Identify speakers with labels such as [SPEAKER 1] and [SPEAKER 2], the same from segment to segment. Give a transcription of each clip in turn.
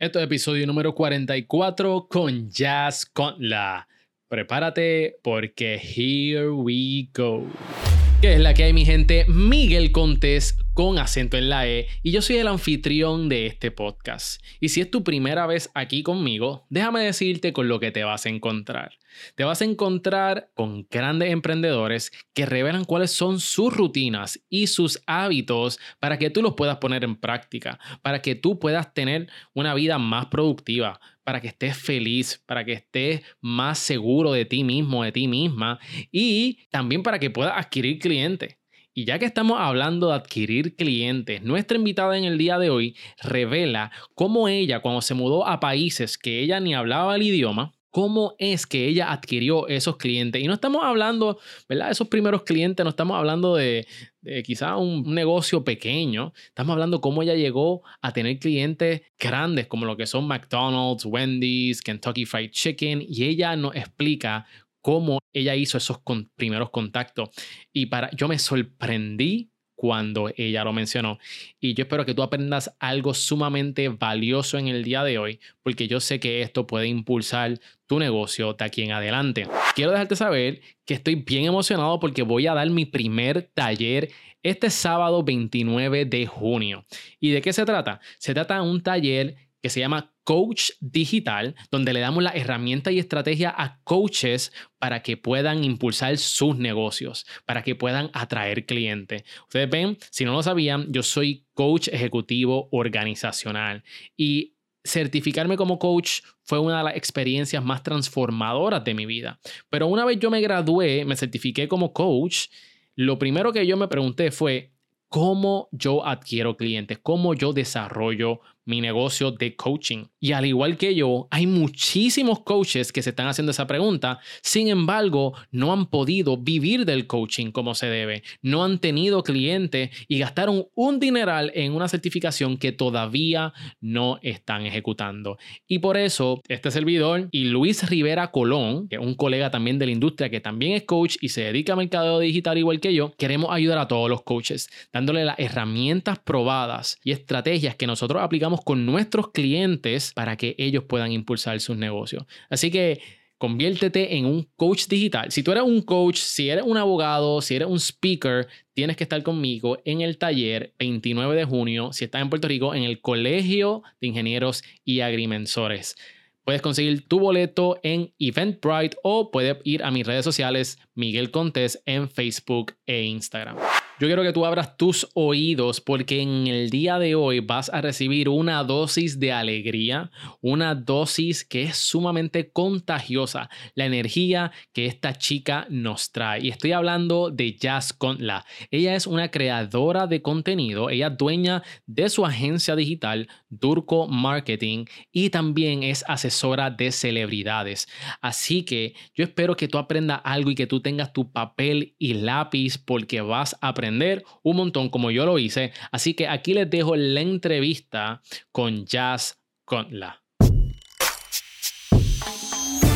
[SPEAKER 1] Esto es episodio número 44 con Jazz Conla. Prepárate porque here we go. ¿Qué es la que hay, mi gente? Miguel Contés con acento en la E y yo soy el anfitrión de este podcast. Y si es tu primera vez aquí conmigo, déjame decirte con lo que te vas a encontrar. Te vas a encontrar con grandes emprendedores que revelan cuáles son sus rutinas y sus hábitos para que tú los puedas poner en práctica, para que tú puedas tener una vida más productiva, para que estés feliz, para que estés más seguro de ti mismo, de ti misma y también para que puedas adquirir clientes. Y ya que estamos hablando de adquirir clientes, nuestra invitada en el día de hoy revela cómo ella, cuando se mudó a países que ella ni hablaba el idioma, cómo es que ella adquirió esos clientes. Y no estamos hablando, ¿verdad? Esos primeros clientes, no estamos hablando de, quizá un negocio pequeño. Estamos hablando cómo ella llegó a tener clientes grandes como lo que son McDonald's, Wendy's, Kentucky Fried Chicken. Y ella nos explica cómo ella hizo esos primeros contactos. Y para, yo me sorprendí cuando ella lo mencionó. Y yo espero que tú aprendas algo sumamente valioso en el día de hoy, porque yo sé que esto puede impulsar tu negocio de aquí en adelante. Quiero dejarte saber que estoy bien emocionado porque voy a dar mi primer taller este sábado 29 de junio. ¿Y de qué se trata? Se trata de un taller que se llama Coach Digital, donde le damos la herramienta y estrategia a coaches para que puedan impulsar sus negocios, para que puedan atraer clientes. Ustedes ven, si no lo sabían, yo soy coach ejecutivo organizacional y certificarme como coach fue una de las experiencias más transformadoras de mi vida. Pero una vez yo me gradué, me certifiqué como coach, lo primero que yo me pregunté fue, ¿cómo yo adquiero clientes? ¿Cómo yo desarrollo mi negocio de coaching. Y al igual que yo, hay muchísimos coaches que se están haciendo esa pregunta, sin embargo, no han podido vivir del coaching como se debe, no han tenido clientes y gastaron un dineral en una certificación que todavía no están ejecutando. Y por eso, este servidor y Luis Rivera Colón, que es un colega también de la industria que también es coach y se dedica a mercado digital igual que yo, queremos ayudar a todos los coaches, dándole las herramientas probadas y estrategias que nosotros aplicamos con nuestros clientes para que ellos puedan impulsar sus negocios. Así que conviértete en un coach digital. Si tú eres un coach, si eres un abogado, si eres un speaker, tienes que estar conmigo en el taller 29 de junio, si estás en Puerto Rico, en el Colegio de Ingenieros y Agrimensores. Puedes conseguir tu boleto en Eventbrite o puedes ir a mis redes sociales Miguel Contés en Facebook e Instagram. Yo quiero que tú abras tus oídos porque en el día de hoy vas a recibir una dosis de alegría, una dosis que es sumamente contagiosa, la energía que esta chica nos trae. Y estoy hablando de Jazz Conla. Ella es una creadora de contenido, ella es dueña de su agencia digital Durco Marketing y también es asesora de celebridades. Así que yo espero que tú aprendas algo y que tú tengas tu papel y lápiz porque vas a aprender un montón como yo lo hice. Así que aquí les dejo la entrevista con Jazz Conla.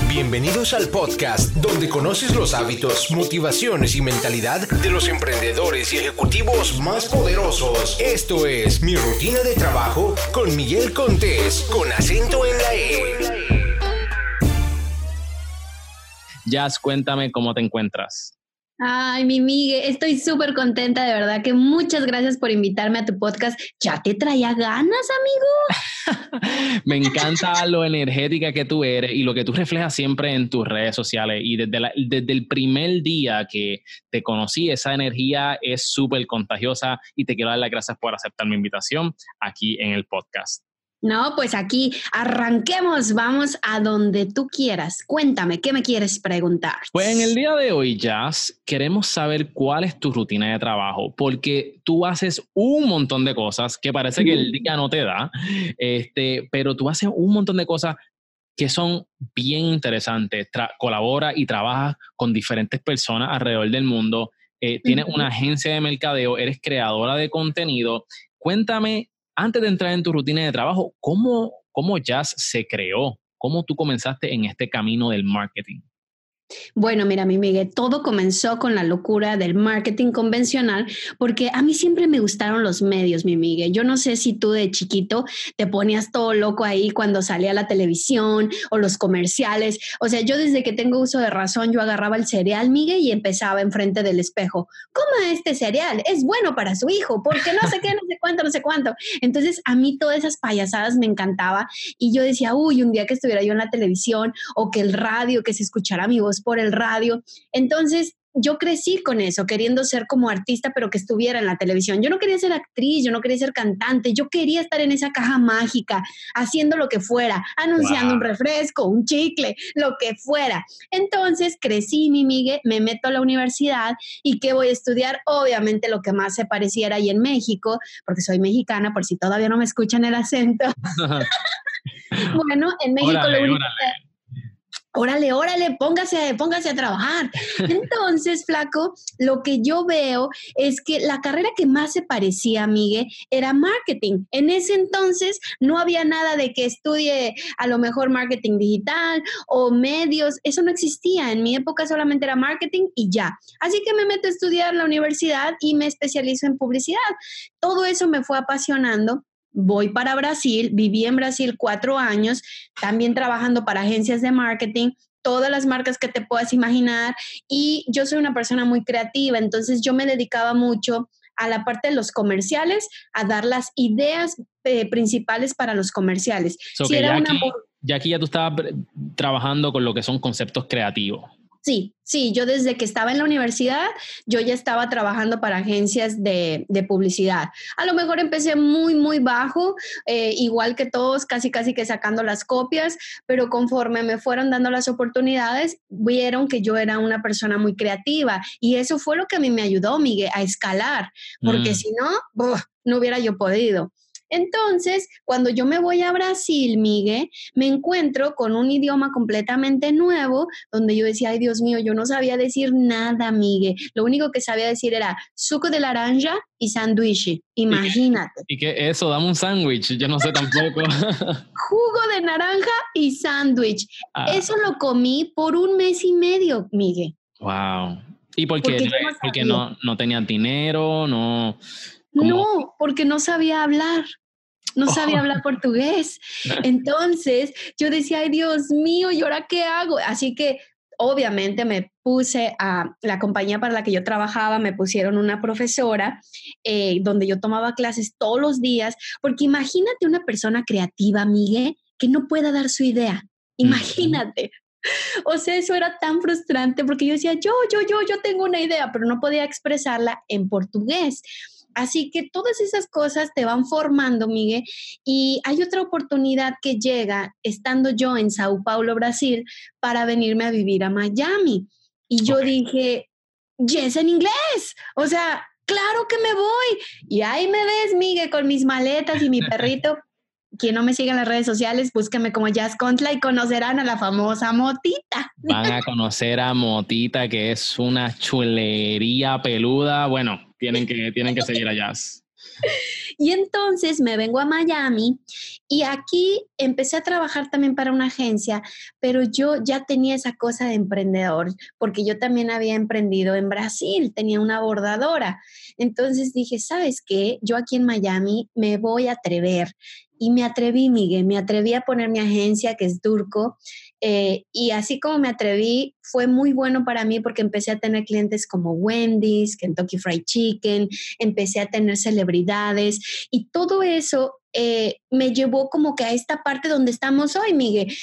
[SPEAKER 2] Bienvenidos al podcast donde conoces los hábitos, motivaciones y mentalidad de los emprendedores y ejecutivos más poderosos. Esto es Mi Rutina de Trabajo con Miguel Contés, con acento en la E.
[SPEAKER 1] Jazz, cuéntame cómo te encuentras.
[SPEAKER 3] Ay, mi Miguel, estoy súper contenta, de verdad que muchas gracias por invitarme a tu podcast. ¿Ya te traía ganas, amigo?
[SPEAKER 1] Me encanta lo energética que tú eres y lo que tú reflejas siempre en tus redes sociales. Y desde, desde el primer día que te conocí, esa energía es súper contagiosa y te quiero dar las gracias por aceptar mi invitación aquí en el podcast.
[SPEAKER 3] No, pues aquí arranquemos, vamos a donde tú quieras. Cuéntame, ¿qué me quieres preguntar?
[SPEAKER 1] Pues en el día de hoy, Jazz, queremos saber cuál es tu rutina de trabajo, porque tú haces un montón de cosas que parece que el día no te da, este, pero tú haces un montón de cosas que son bien interesantes. colabora y trabajas con diferentes personas alrededor del mundo. Eh, tienes una agencia de mercadeo, eres creadora de contenido. Cuéntame antes de entrar en tu rutina de trabajo, ¿cómo, cómo Jazz se creó? ¿Cómo tú comenzaste en este camino del marketing?
[SPEAKER 3] Bueno, mira, mi Miguel, todo comenzó con la locura del marketing convencional, porque a mí siempre me gustaron los medios, mi Miguel. Yo no sé si tú de chiquito te ponías todo loco ahí cuando salía la televisión o los comerciales. O sea, yo desde que tengo uso de razón, yo agarraba el cereal, Miguel, y empezaba enfrente del espejo. Coma este cereal, es bueno para su hijo, porque no sé qué, no sé cuánto, no sé cuánto. Entonces, a mí todas esas payasadas me encantaba y yo decía, uy, un día que estuviera yo en la televisión o que el radio, que se escuchara mi voz por el radio. Entonces, yo crecí con eso, queriendo ser como artista, pero que estuviera en la televisión. Yo no quería ser actriz, yo no quería ser cantante, yo quería estar en esa caja mágica, haciendo lo que fuera, anunciando un refresco, un chicle, lo que fuera. Entonces crecí, mi migue, me meto a la universidad y ¿qué voy a estudiar? Obviamente lo que más se pareciera ahí en México, porque soy mexicana, por si todavía no me escuchan el acento. bueno, en México lo único órale, órale, póngase, póngase a trabajar. Entonces, flaco, lo que yo veo es que la carrera que más se parecía a Miguel era marketing. En ese entonces no había nada de que estudie a lo mejor marketing digital o medios, eso no existía. En mi época solamente era marketing y ya. Así que me meto a estudiar la universidad y me especializo en publicidad. Todo eso me fue apasionando voy para Brasil, viví en Brasil cuatro años, también trabajando para agencias de marketing, todas las marcas que te puedas imaginar y yo soy una persona muy creativa, entonces yo me dedicaba mucho a la parte de los comerciales, a dar las ideas eh, principales para los comerciales.
[SPEAKER 1] ya, ya aquí ya tú estabas trabajando con lo que son conceptos creativos.
[SPEAKER 3] Sí, sí, yo desde que estaba en la universidad, yo ya estaba trabajando para agencias de, publicidad. A lo mejor empecé muy, muy bajo, eh, igual que todos, casi, casi que sacando las copias, pero conforme me fueron dando las oportunidades, vieron que yo era una persona muy creativa y eso fue lo que a mí me ayudó, Miguel, a escalar, porque mm. si no, no hubiera yo podido. Entonces, cuando yo me voy a Brasil, Miguel, me encuentro con un idioma completamente nuevo, donde yo decía, ay Dios mío, yo no sabía decir nada, Miguel. Lo único que sabía decir era suco de naranja y sándwich. Imagínate.
[SPEAKER 1] ¿Y qué eso? Dame un sándwich, yo no sé tampoco.
[SPEAKER 3] Jugo de naranja y sándwich. Ah. Eso lo comí por un mes y medio, Miguel.
[SPEAKER 1] Wow. ¿Y por qué? Porque, no, no tenían dinero, no
[SPEAKER 3] no, porque no sabía hablar. No sabía hablar portugués. Entonces yo decía, ay Dios mío, ¿y ahora qué hago? Así que obviamente me puse a la compañía para la que yo trabajaba, me pusieron una profesora eh, donde yo tomaba clases todos los días, porque imagínate una persona creativa, Miguel, que no pueda dar su idea. Imagínate. O sea, eso era tan frustrante porque yo decía, yo, yo, yo, yo tengo una idea, pero no podía expresarla en portugués. Así que todas esas cosas te van formando, Miguel. Y hay otra oportunidad que llega estando yo en Sao Paulo, Brasil, para venirme a vivir a Miami. Y yo dije, yes, en inglés. O sea, claro que me voy. Y ahí me ves, Miguel, con mis maletas y mi perrito. Quien no me siga en las redes sociales, búsqueme como Jazz Contla y conocerán a la famosa Motita.
[SPEAKER 1] Van a conocer a Motita, que es una chulería peluda. Bueno, tienen que, tienen que seguir a Jazz.
[SPEAKER 3] Y entonces me vengo a Miami y aquí empecé a trabajar también para una agencia, pero yo ya tenía esa cosa de emprendedor, porque yo también había emprendido en Brasil, tenía una bordadora. Entonces dije, ¿sabes qué? Yo aquí en Miami me voy a atrever. Y me atreví, Miguel, me atreví a poner mi agencia, que es Turco, eh, y así como me atreví, fue muy bueno para mí porque empecé a tener clientes como Wendy's, Kentucky Fried Chicken, empecé a tener celebridades y todo eso eh, me llevó como que a esta parte donde estamos hoy, Miguel,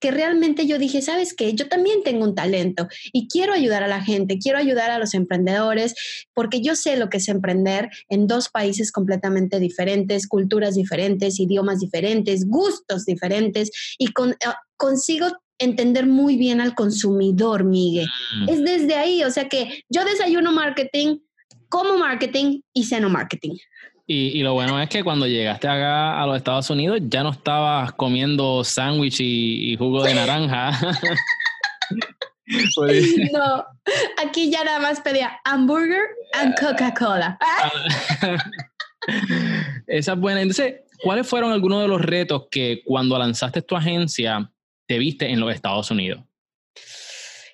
[SPEAKER 3] que realmente yo dije, ¿sabes qué? Yo también tengo un talento y quiero ayudar a la gente, quiero ayudar a los emprendedores, porque yo sé lo que es emprender en dos países completamente diferentes, culturas diferentes, idiomas diferentes, gustos diferentes, y con, eh, consigo entender muy bien al consumidor, Miguel. Mm. Es desde ahí, o sea que yo desayuno marketing, como marketing y ceno marketing.
[SPEAKER 1] Y, lo bueno es que cuando llegaste acá a los Estados Unidos ya no estabas comiendo sándwich y, jugo de naranja.
[SPEAKER 3] No, aquí ya nada más pedía hamburger and Coca-Cola.
[SPEAKER 1] Esa es buena. Entonces, ¿cuáles fueron algunos de los retos que cuando lanzaste tu agencia te viste en los Estados Unidos?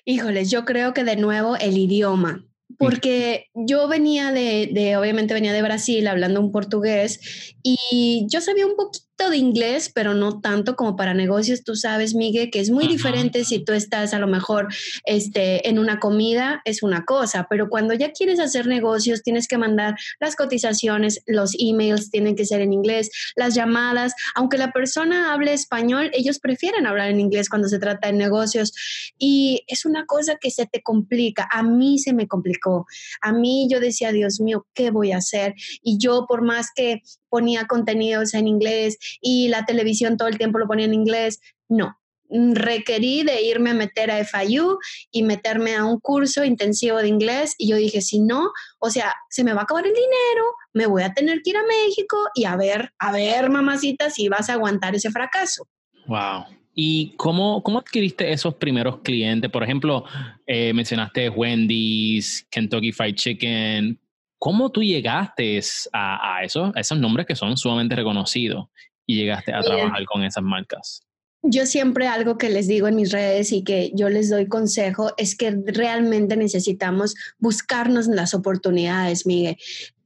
[SPEAKER 3] Híjoles, yo creo que de nuevo el idioma porque yo venía de, de, obviamente venía de Brasil hablando un portugués y yo sabía un poquito de inglés, pero no tanto como para negocios. Tú sabes, Miguel, que es muy diferente si tú estás a lo mejor este, en una comida, es una cosa, pero cuando ya quieres hacer negocios, tienes que mandar las cotizaciones, los emails tienen que ser en inglés, las llamadas, aunque la persona hable español, ellos prefieren hablar en inglés cuando se trata de negocios y es una cosa que se te complica. A mí se me complicó. A mí yo decía, Dios mío, ¿qué voy a hacer? Y yo por más que ponía contenidos en inglés y la televisión todo el tiempo lo ponía en inglés. No, requerí de irme a meter a FIU y meterme a un curso intensivo de inglés y yo dije, si no, o sea, se me va a acabar el dinero, me voy a tener que ir a México y a ver, a ver, mamacita, si vas a aguantar ese fracaso.
[SPEAKER 1] Wow. ¿Y cómo, cómo adquiriste esos primeros clientes? Por ejemplo, eh, mencionaste Wendy's, Kentucky Fried Chicken. ¿Cómo tú llegaste a, eso, a esos nombres que son sumamente reconocidos y llegaste a trabajar con esas marcas?
[SPEAKER 3] Yo siempre algo que les digo en mis redes y que yo les doy consejo es que realmente necesitamos buscarnos las oportunidades, Miguel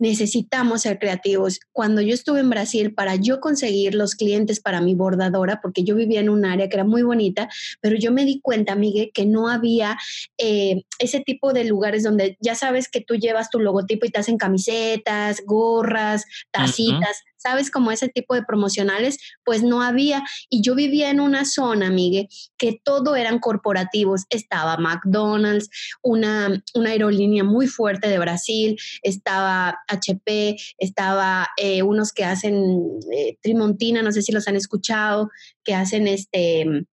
[SPEAKER 3] necesitamos ser creativos. Cuando yo estuve en Brasil, para yo conseguir los clientes para mi bordadora, porque yo vivía en un área que era muy bonita, pero yo me di cuenta, Miguel, que no había eh, ese tipo de lugares donde ya sabes que tú llevas tu logotipo y te hacen camisetas, gorras, tacitas. ¿Sabes? Como ese tipo de promocionales, pues no había. Y yo vivía en una zona, Miguel, que todo eran corporativos. Estaba McDonald's, una, una aerolínea muy fuerte de Brasil, estaba HP, estaba eh, unos que hacen eh, Trimontina, no sé si los han escuchado, que hacen este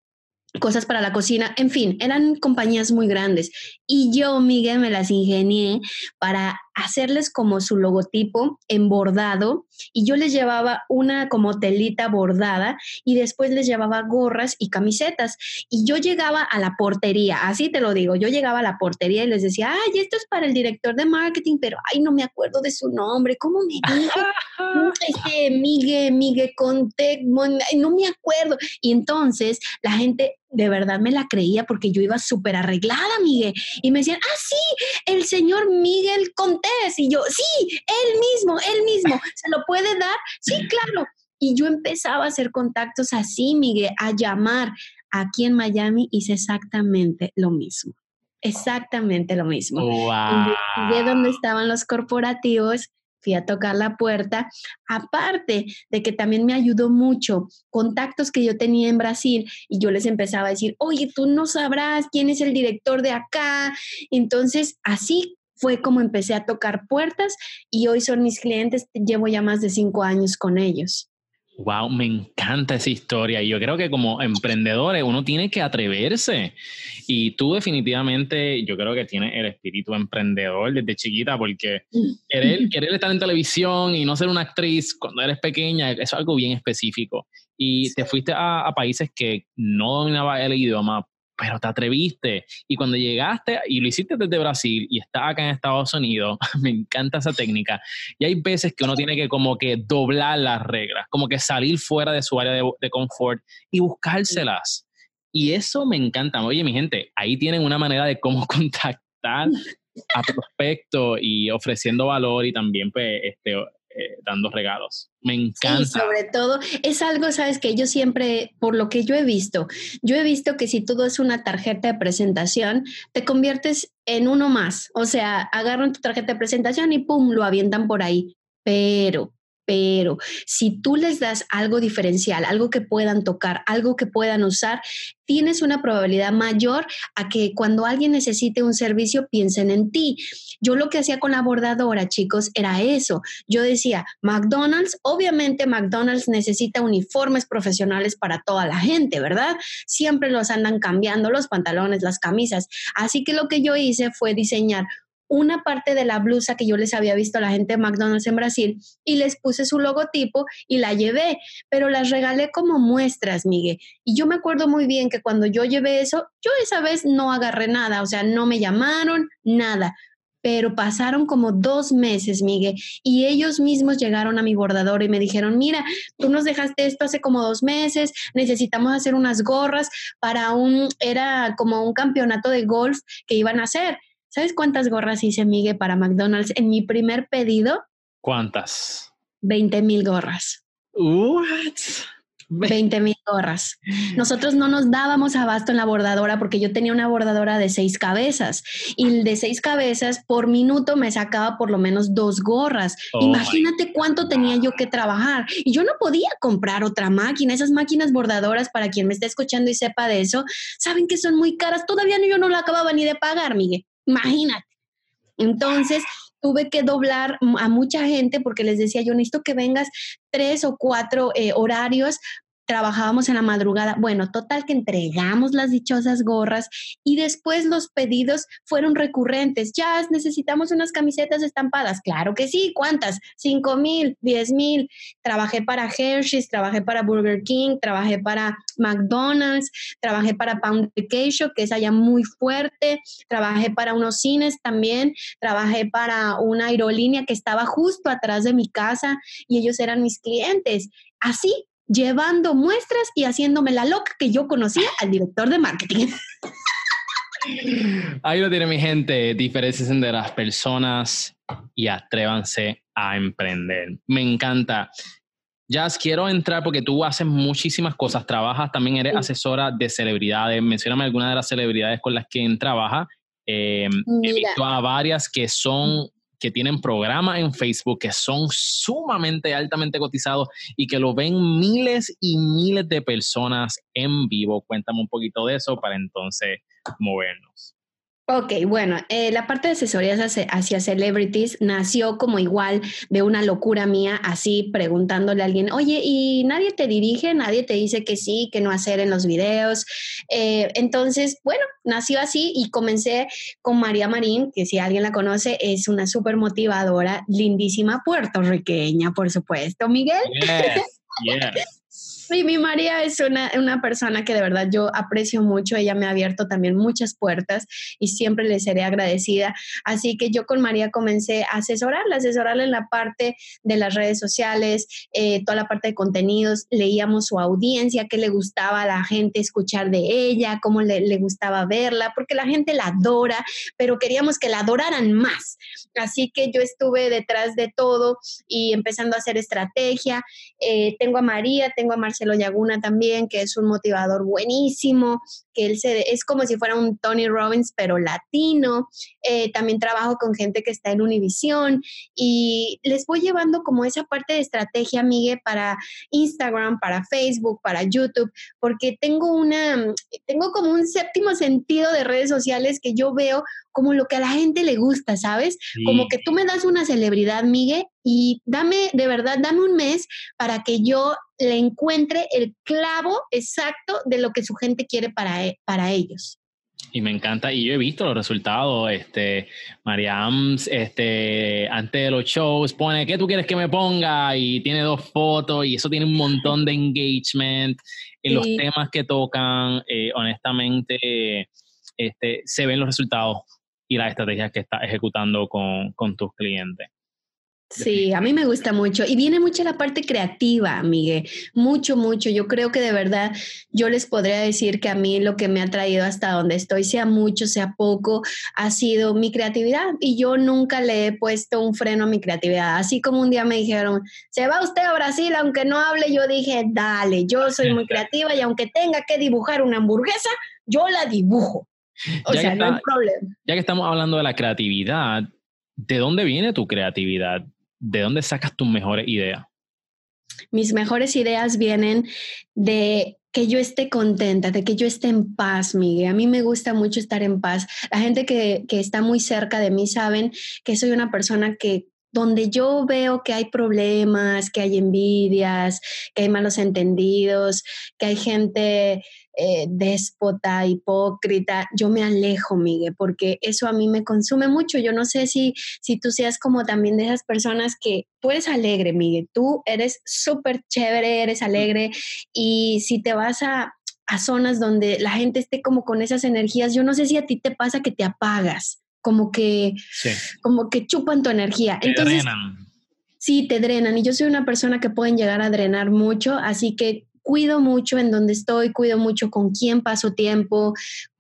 [SPEAKER 3] cosas para la cocina, en fin, eran compañías muy grandes. Y yo, Miguel, me las ingenié para hacerles como su logotipo en bordado y yo les llevaba una como telita bordada y después les llevaba gorras y camisetas. Y yo llegaba a la portería, así te lo digo, yo llegaba a la portería y les decía, ay, esto es para el director de marketing, pero ay, no me acuerdo de su nombre, ¿cómo me dijo? este, Miguel, Miguel Conte, no me acuerdo. Y entonces la gente de verdad me la creía porque yo iba súper arreglada, Miguel. Y me decían, ah, sí, el señor Miguel Contés. Y yo, sí, él mismo, él mismo. ¿Se lo puede dar? Sí, claro. Y yo empezaba a hacer contactos así, Miguel, a llamar. Aquí en Miami hice exactamente lo mismo. Exactamente lo mismo. Wow. De dónde estaban los corporativos fui a tocar la puerta, aparte de que también me ayudó mucho contactos que yo tenía en Brasil y yo les empezaba a decir, oye, tú no sabrás quién es el director de acá. Entonces, así fue como empecé a tocar puertas y hoy son mis clientes, llevo ya más de cinco años con ellos.
[SPEAKER 1] Wow, me encanta esa historia. Y yo creo que como emprendedores uno tiene que atreverse. Y tú definitivamente, yo creo que tienes el espíritu emprendedor desde chiquita, porque querer, querer estar en televisión y no ser una actriz cuando eres pequeña, es algo bien específico. Y te fuiste a, a, países que no dominaba el idioma, pero te atreviste. Y cuando llegaste y lo hiciste desde Brasil y estás acá en Estados Unidos, me encanta esa técnica. Y hay veces que uno tiene que como que doblar las reglas, como que salir fuera de su área de, de confort y buscárselas. Y eso me encanta. Oye, mi gente, ahí tienen una manera de cómo contactar a prospectos y ofreciendo valor y también pues, este, eh, dando regalos. Me encanta.
[SPEAKER 3] Sí, sobre todo es algo, sabes, que yo siempre, por lo que yo he visto, yo he visto que si tú das una tarjeta de presentación, te conviertes en uno más. O sea, agarran tu tarjeta de presentación y pum, lo avientan por ahí. Pero pero si tú les das algo diferencial, algo que puedan tocar, algo que puedan usar, tienes una probabilidad mayor a que cuando alguien necesite un servicio piensen en ti. Yo lo que hacía con la bordadora, chicos, era eso. Yo decía, McDonald's, obviamente McDonald's necesita uniformes profesionales para toda la gente, ¿verdad? Siempre los andan cambiando los pantalones, las camisas. Así que lo que yo hice fue diseñar una parte de la blusa que yo les había visto a la gente de McDonald's en Brasil y les puse su logotipo y la llevé, pero las regalé como muestras, Miguel. Y yo me acuerdo muy bien que cuando yo llevé eso, yo esa vez no agarré nada, o sea, no me llamaron, nada. pero pasaron como dos meses, Miguel, y ellos mismos llegaron a mi bordador y me dijeron, mira, tú nos dejaste esto hace como dos meses, necesitamos hacer unas gorras para un, era como un campeonato de golf que iban a hacer. ¿Sabes cuántas gorras hice, Miguel, para McDonald's en mi primer pedido?
[SPEAKER 1] ¿Cuántas?
[SPEAKER 3] 20 mil gorras.
[SPEAKER 1] What?
[SPEAKER 3] 20 mil gorras. Nosotros no nos dábamos abasto en la bordadora porque yo tenía una bordadora de seis cabezas y el de seis cabezas por minuto me sacaba por lo menos dos gorras.
[SPEAKER 1] Oh
[SPEAKER 3] Imagínate cuánto tenía yo que trabajar y yo no podía comprar otra máquina. Esas máquinas bordadoras, para quien me esté escuchando y sepa de eso, saben que son muy caras. Todavía yo no la acababa ni de pagar, Miguel. Imagínate. Entonces, tuve que doblar a mucha gente porque les decía, yo necesito que vengas tres o cuatro eh, horarios trabajábamos en la madrugada. Bueno, total que entregamos las dichosas gorras y después los pedidos fueron recurrentes. Ya necesitamos unas camisetas estampadas. Claro que sí. ¿Cuántas? Cinco mil, diez mil. Trabajé para Hershey's, trabajé para Burger King, trabajé para McDonald's, trabajé para Pound Vacation, que es allá muy fuerte. Trabajé para unos cines también. Trabajé para una aerolínea que estaba justo atrás de mi casa y ellos eran mis clientes. Así llevando muestras y haciéndome la loca que yo conocía al director de marketing.
[SPEAKER 1] Ahí lo tiene mi gente, diferencias entre las personas y atrévanse a emprender. Me encanta. Jazz, quiero entrar porque tú haces muchísimas cosas, trabajas, también eres asesora de celebridades. Mencióname algunas de las celebridades con las que trabaja. Eh, he visto a varias que son que tienen programas en Facebook que son sumamente altamente cotizados y que lo ven miles y miles de personas en vivo. Cuéntame un poquito de eso para entonces movernos.
[SPEAKER 3] Ok, bueno, eh, la parte de asesorías hacia, celebrities nació como igual de una locura mía, así preguntándole a alguien, oye, ¿y nadie te dirige? ¿Nadie te dice que sí, que no hacer en los videos? Eh, entonces, bueno, nació así y comencé con María Marín, que si alguien la conoce, es una súper motivadora, lindísima puertorriqueña, por supuesto. Miguel. Sí, mi María es una, una, persona que de verdad yo aprecio mucho. Ella me ha abierto también muchas puertas y siempre le seré agradecida. Así que yo con María comencé a asesorarla, asesorarla en la parte de las redes sociales, eh, toda la parte de contenidos. Leíamos su audiencia, qué le gustaba a la gente escuchar de ella, cómo le, le gustaba verla, porque la gente la adora, pero queríamos que la adoraran más. Así que yo estuve detrás de todo y empezando a hacer estrategia. Eh, tengo a María, tengo a Marcela Marcelo Yaguna también, que es un motivador buenísimo, que él se, es como si fuera un Tony Robbins, pero latino. Eh, también trabajo con gente que está en Univision y les voy llevando como esa parte de estrategia, Miguel, para Instagram, para Facebook, para YouTube, porque tengo una, tengo como un séptimo sentido de redes sociales que yo veo como lo que a la gente le gusta, ¿sabes? Como que tú me das una celebridad, Miguel, y dame, de verdad, dame un mes para que yo le encuentre el clavo exacto de lo que su gente quiere para, e, para ellos.
[SPEAKER 1] Y me encanta, y yo he visto los resultados, este, Mariam, este, antes de los shows, pone, ¿qué tú quieres que me ponga? Y tiene dos fotos, y eso tiene un montón de engagement en los temas que tocan, eh, honestamente, este, se ven los resultados y las estrategias que estás ejecutando con, con tus clientes.
[SPEAKER 3] Sí, a mí me gusta mucho. Y viene mucho la parte creativa, Miguel. Mucho, mucho. Yo creo que de verdad yo les podría decir que a mí lo que me ha traído hasta donde estoy, sea mucho, sea poco, ha sido mi creatividad. Y yo nunca le he puesto un freno a mi creatividad. Así como un día me dijeron, se va usted a Brasil, aunque no hable, yo dije, dale, yo soy muy creativa y aunque tenga que dibujar una hamburguesa, yo la dibujo. O sea, no hay problema.
[SPEAKER 1] Ya que estamos hablando de la creatividad, ¿de dónde viene tu creatividad? ¿De dónde sacas tus mejores ideas?
[SPEAKER 3] Mis mejores ideas vienen de que yo esté contenta, de que yo esté en paz, Miguel. A mí me gusta mucho estar en paz. La gente que, que está muy cerca de mí saben que soy una persona que donde yo veo que hay problemas, que hay envidias, que hay malos entendidos, que hay gente eh, déspota, hipócrita, yo me alejo, Miguel, porque eso a mí me consume mucho. Yo no sé si, si tú seas como también de esas personas que tú eres alegre, Miguel, tú eres súper chévere, eres alegre y si te vas a, a zonas donde la gente esté como con esas energías, yo no sé si a ti te pasa que te apagas como que, como que chupan tu energía. Te Entonces, drenan. Sí, te drenan. Y yo soy una persona que pueden llegar a drenar mucho, así que cuido mucho en donde estoy, cuido mucho con quién paso tiempo,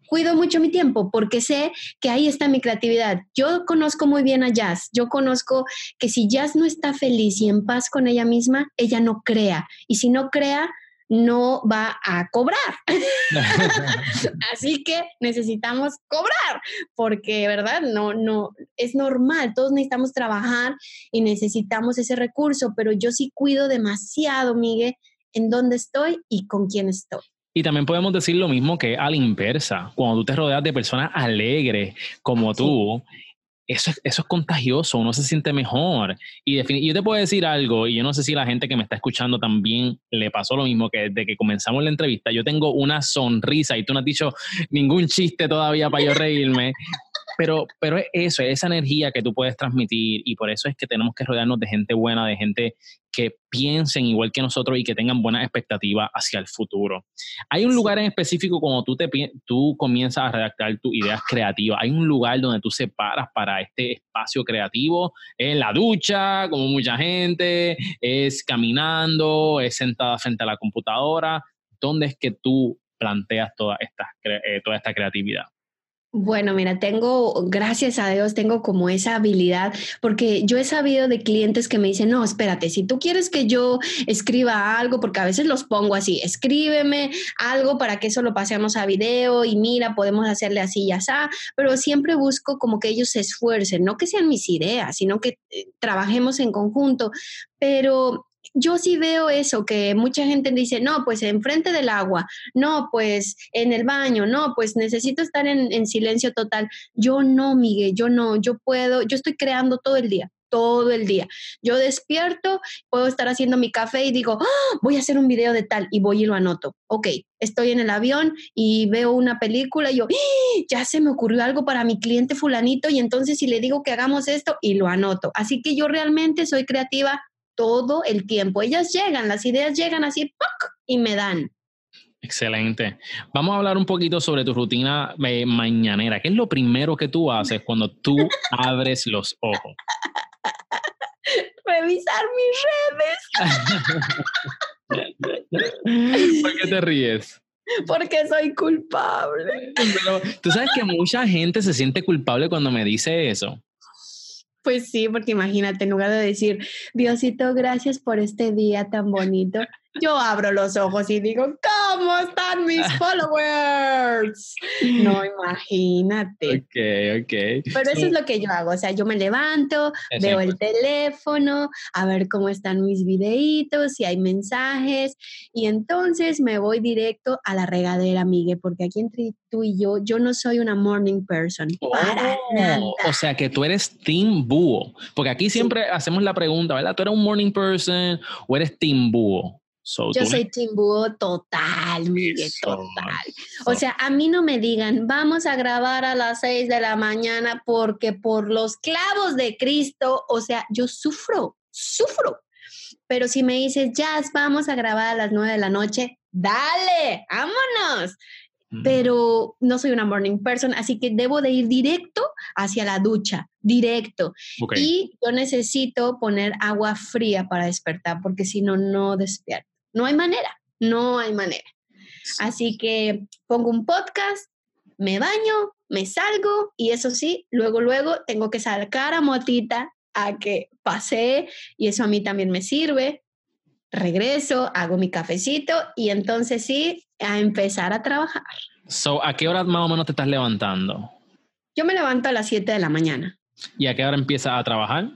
[SPEAKER 3] cuido mucho mi tiempo porque sé que ahí está mi creatividad. Yo conozco muy bien a Jazz. Yo conozco que si Jazz no está feliz y en paz con ella misma, ella no crea. Y si no crea, no va a cobrar. Así que necesitamos cobrar, porque, ¿verdad? No, no, es normal, todos necesitamos trabajar y necesitamos ese recurso, pero yo sí cuido demasiado, Miguel, en dónde estoy y con quién estoy.
[SPEAKER 1] Y también podemos decir lo mismo que a la inversa. Cuando tú te rodeas de personas alegres como tú, eso es, eso es contagioso, uno se siente mejor. Y yo te puedo decir algo, y yo no sé si la gente que me está escuchando también le pasó lo mismo, que desde que comenzamos la entrevista, yo tengo una sonrisa y tú no has dicho ningún chiste todavía para yo reírme. Pero, pero es eso, es esa energía que tú puedes transmitir y por eso es que tenemos que rodearnos de gente buena, de gente que piensen igual que nosotros y que tengan buenas expectativas hacia el futuro. Hay un lugar en específico cuando tú, te, tú comienzas a redactar tus ideas creativas. Hay un lugar donde tú separas para este espacio creativo. Es la ducha, como mucha gente, es caminando, es sentada frente a la computadora. ¿Dónde es que tú planteas toda esta, eh, toda esta creatividad?
[SPEAKER 3] Bueno, mira, tengo, gracias a Dios, tengo como esa habilidad, porque yo he sabido de clientes que me dicen, no, espérate, si tú quieres que yo escriba algo, porque a veces los pongo así, escríbeme algo para que eso lo pasemos a video y mira, podemos hacerle así y así, pero siempre busco como que ellos se esfuercen, no que sean mis ideas, sino que eh, trabajemos en conjunto, pero yo sí veo eso, que mucha gente dice, no, pues enfrente del agua, no, pues en el baño, no, pues necesito estar en, silencio total. Yo no, Miguel, yo no, yo puedo, yo estoy creando todo el día todo el día. Yo despierto, puedo estar haciendo mi café y digo, ¡Ah! voy a hacer un video de tal y voy y lo anoto. Ok, estoy en el avión y veo una película y yo, ¡Ah! ya se me ocurrió algo para mi cliente fulanito y entonces si le digo que hagamos esto y lo anoto. Así que yo realmente soy creativa todo el tiempo. Ellas llegan, las ideas llegan así y me dan.
[SPEAKER 1] Excelente. Vamos a hablar un poquito sobre tu rutina eh, mañanera. ¿Qué es lo primero que tú haces cuando tú abres los ojos?
[SPEAKER 3] Revisar
[SPEAKER 1] mis redes. ¿Por qué te ríes?
[SPEAKER 3] Porque soy culpable.
[SPEAKER 1] Tú sabes que mucha gente se siente culpable cuando me dice eso.
[SPEAKER 3] Pues sí, porque imagínate, en lugar de decir, Diosito, gracias por este día tan bonito, yo abro los ojos y digo, ¿cómo están mis followers? No, imagínate.
[SPEAKER 1] Ok, ok.
[SPEAKER 3] Pero eso es lo que yo hago, o sea, yo me levanto, veo el teléfono, a ver cómo están mis videitos, si hay mensajes, y entonces me voy directo a la regadera, Miguel, porque aquí entre tú y yo, yo no soy una morning person. para oh, nada.
[SPEAKER 1] O sea, que tú eres team búho, porque aquí siempre hacemos la pregunta, ¿verdad? ¿Tú eres un morning person o eres team búho?
[SPEAKER 3] Yo soy Timbuo total, Miguel, total. O sea, a mí no me digan, vamos a grabar a las 6 de la mañana porque por los clavos de Cristo, o sea, yo sufro, sufro. Pero si me dices, Jazz, vamos a grabar a las 9 de la noche, dale, vámonos. Pero no soy una morning person, así que debo de ir directo hacia la ducha, directo. Y yo necesito poner agua fría para despertar, porque si no, no despierto. No hay manera, no hay manera. Así que pongo un podcast, me baño, me salgo y eso sí, luego, luego tengo que sacar a Motita a que pase y eso a mí también me sirve. Regreso, hago mi cafecito y entonces sí, a empezar a trabajar.
[SPEAKER 1] So, ¿A qué hora más o menos te estás levantando?
[SPEAKER 3] Yo me levanto a las 7 de la mañana.
[SPEAKER 1] ¿Y a qué hora empiezas a trabajar?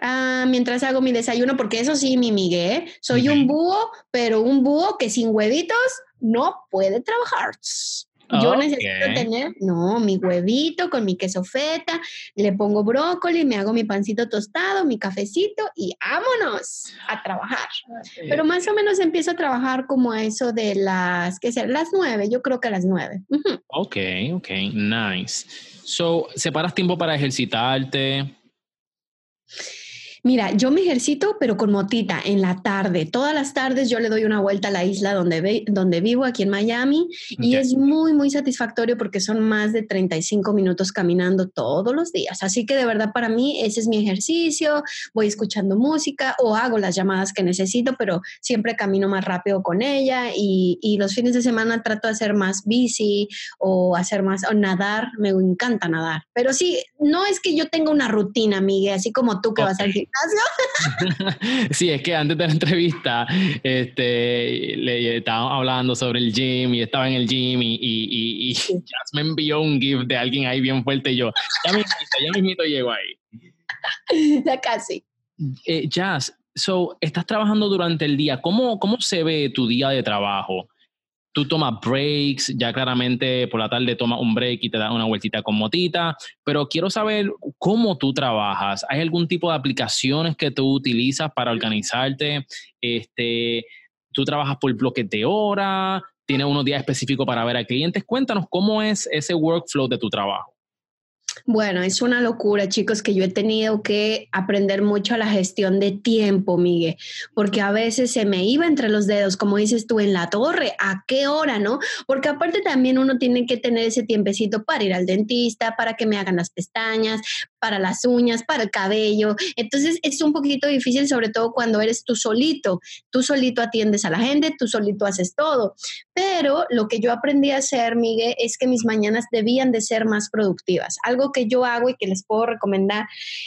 [SPEAKER 3] Ah, mientras hago mi desayuno, porque eso sí, mi Miguel, soy un búho, pero un búho que sin huevitos no puede trabajar. Yo necesito tener, no, mi huevito con mi queso feta, le pongo brócoli, me hago mi pancito tostado, mi cafecito y vámonos a trabajar. Pero más o menos empiezo a trabajar como a eso de las, ¿qué sé? Las nueve, yo creo que a las nueve.
[SPEAKER 1] Ok, ok, nice. So, ¿separas tiempo para ejercitarte?
[SPEAKER 3] Mira, yo me ejercito, pero con motita en la tarde. Todas las tardes yo le doy una vuelta a la isla donde, donde vivo, aquí en Miami, y es muy, muy satisfactorio porque son más de 35 minutos caminando todos los días. Así que de verdad para mí ese es mi ejercicio. Voy escuchando música o hago las llamadas que necesito, pero siempre camino más rápido con ella y, y los fines de semana trato de hacer más bici o hacer más, o nadar. Me encanta nadar. Pero sí, no es que yo tenga una rutina, Miguel, así como tú que vas al
[SPEAKER 1] sí, es que antes de la entrevista este, le estábamos hablando sobre el gym y estaba en el gym y, y, y, me envió un GIF de alguien ahí bien fuerte y yo, ya mismito, ya mismito llego
[SPEAKER 3] ahí. Ya casi.
[SPEAKER 1] Eh, Jazz, so, estás trabajando durante el día. ¿Cómo, ¿Cómo se ve tu día de trabajo? Tú tomas breaks, ya claramente por la tarde tomas un break y te das una vueltita con motita, pero quiero saber cómo tú trabajas. ¿Hay algún tipo de aplicaciones que tú utilizas para organizarte? Este, ¿Tú trabajas por bloques de hora? ¿Tienes unos días específicos para ver a clientes? Cuéntanos cómo es ese workflow de tu trabajo.
[SPEAKER 3] Bueno, es una locura, chicos, que yo he tenido que aprender mucho a la gestión de tiempo, Miguel, porque a veces se me iba entre los dedos, como dices tú, en la torre, ¿a qué hora, no? Porque aparte también uno tiene que tener ese tiempecito para ir al dentista, para que me hagan las pestañas, para las uñas, para el cabello. Entonces es un poquito difícil, sobre todo cuando eres tú solito. Tú solito atiendes a la gente, tú solito haces todo. Pero lo que yo aprendí a hacer, Miguel, es que mis mañanas debían de ser más productivas. Algo que yo hago y que les puedo recomendar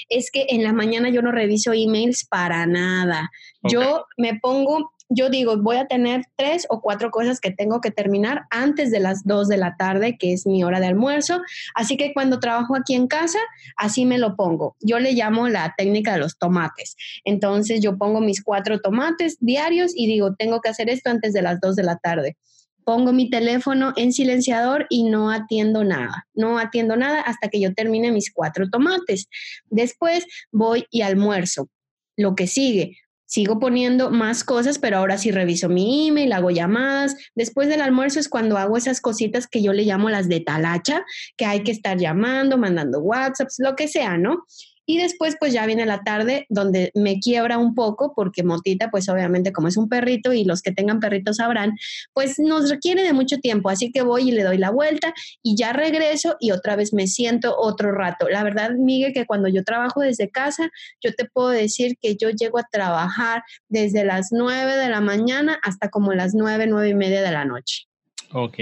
[SPEAKER 3] es que en la mañana yo no reviso emails para nada. Yo me pongo yo digo, voy a tener tres o cuatro cosas que tengo que terminar antes de las dos de la tarde, que es mi hora de almuerzo. Así que cuando trabajo aquí en casa, así me lo pongo. Yo le llamo la técnica de los tomates. Entonces yo pongo mis cuatro tomates diarios y digo, tengo que hacer esto antes de las dos de la tarde pongo mi teléfono en silenciador y no atiendo nada. No atiendo nada hasta que yo termine mis cuatro tomates. Después voy y almuerzo. Lo que sigue, sigo poniendo más cosas, pero ahora sí reviso mi email, hago llamadas. Después del almuerzo es cuando hago esas cositas que yo le llamo las de talacha, que hay que estar llamando, mandando WhatsApps, lo que sea, ¿no? Y después pues ya viene la tarde donde me quiebra un poco porque Motita pues obviamente como es un perrito y los que tengan perritos sabrán, pues nos requiere de mucho tiempo. Así que voy y le doy la vuelta y ya regreso y otra vez me siento otro rato. La verdad, Miguel, que cuando yo trabajo desde casa, yo te puedo decir que yo llego a trabajar desde las 9 de la mañana hasta como las 9, 9 y media de la noche.
[SPEAKER 1] Ok,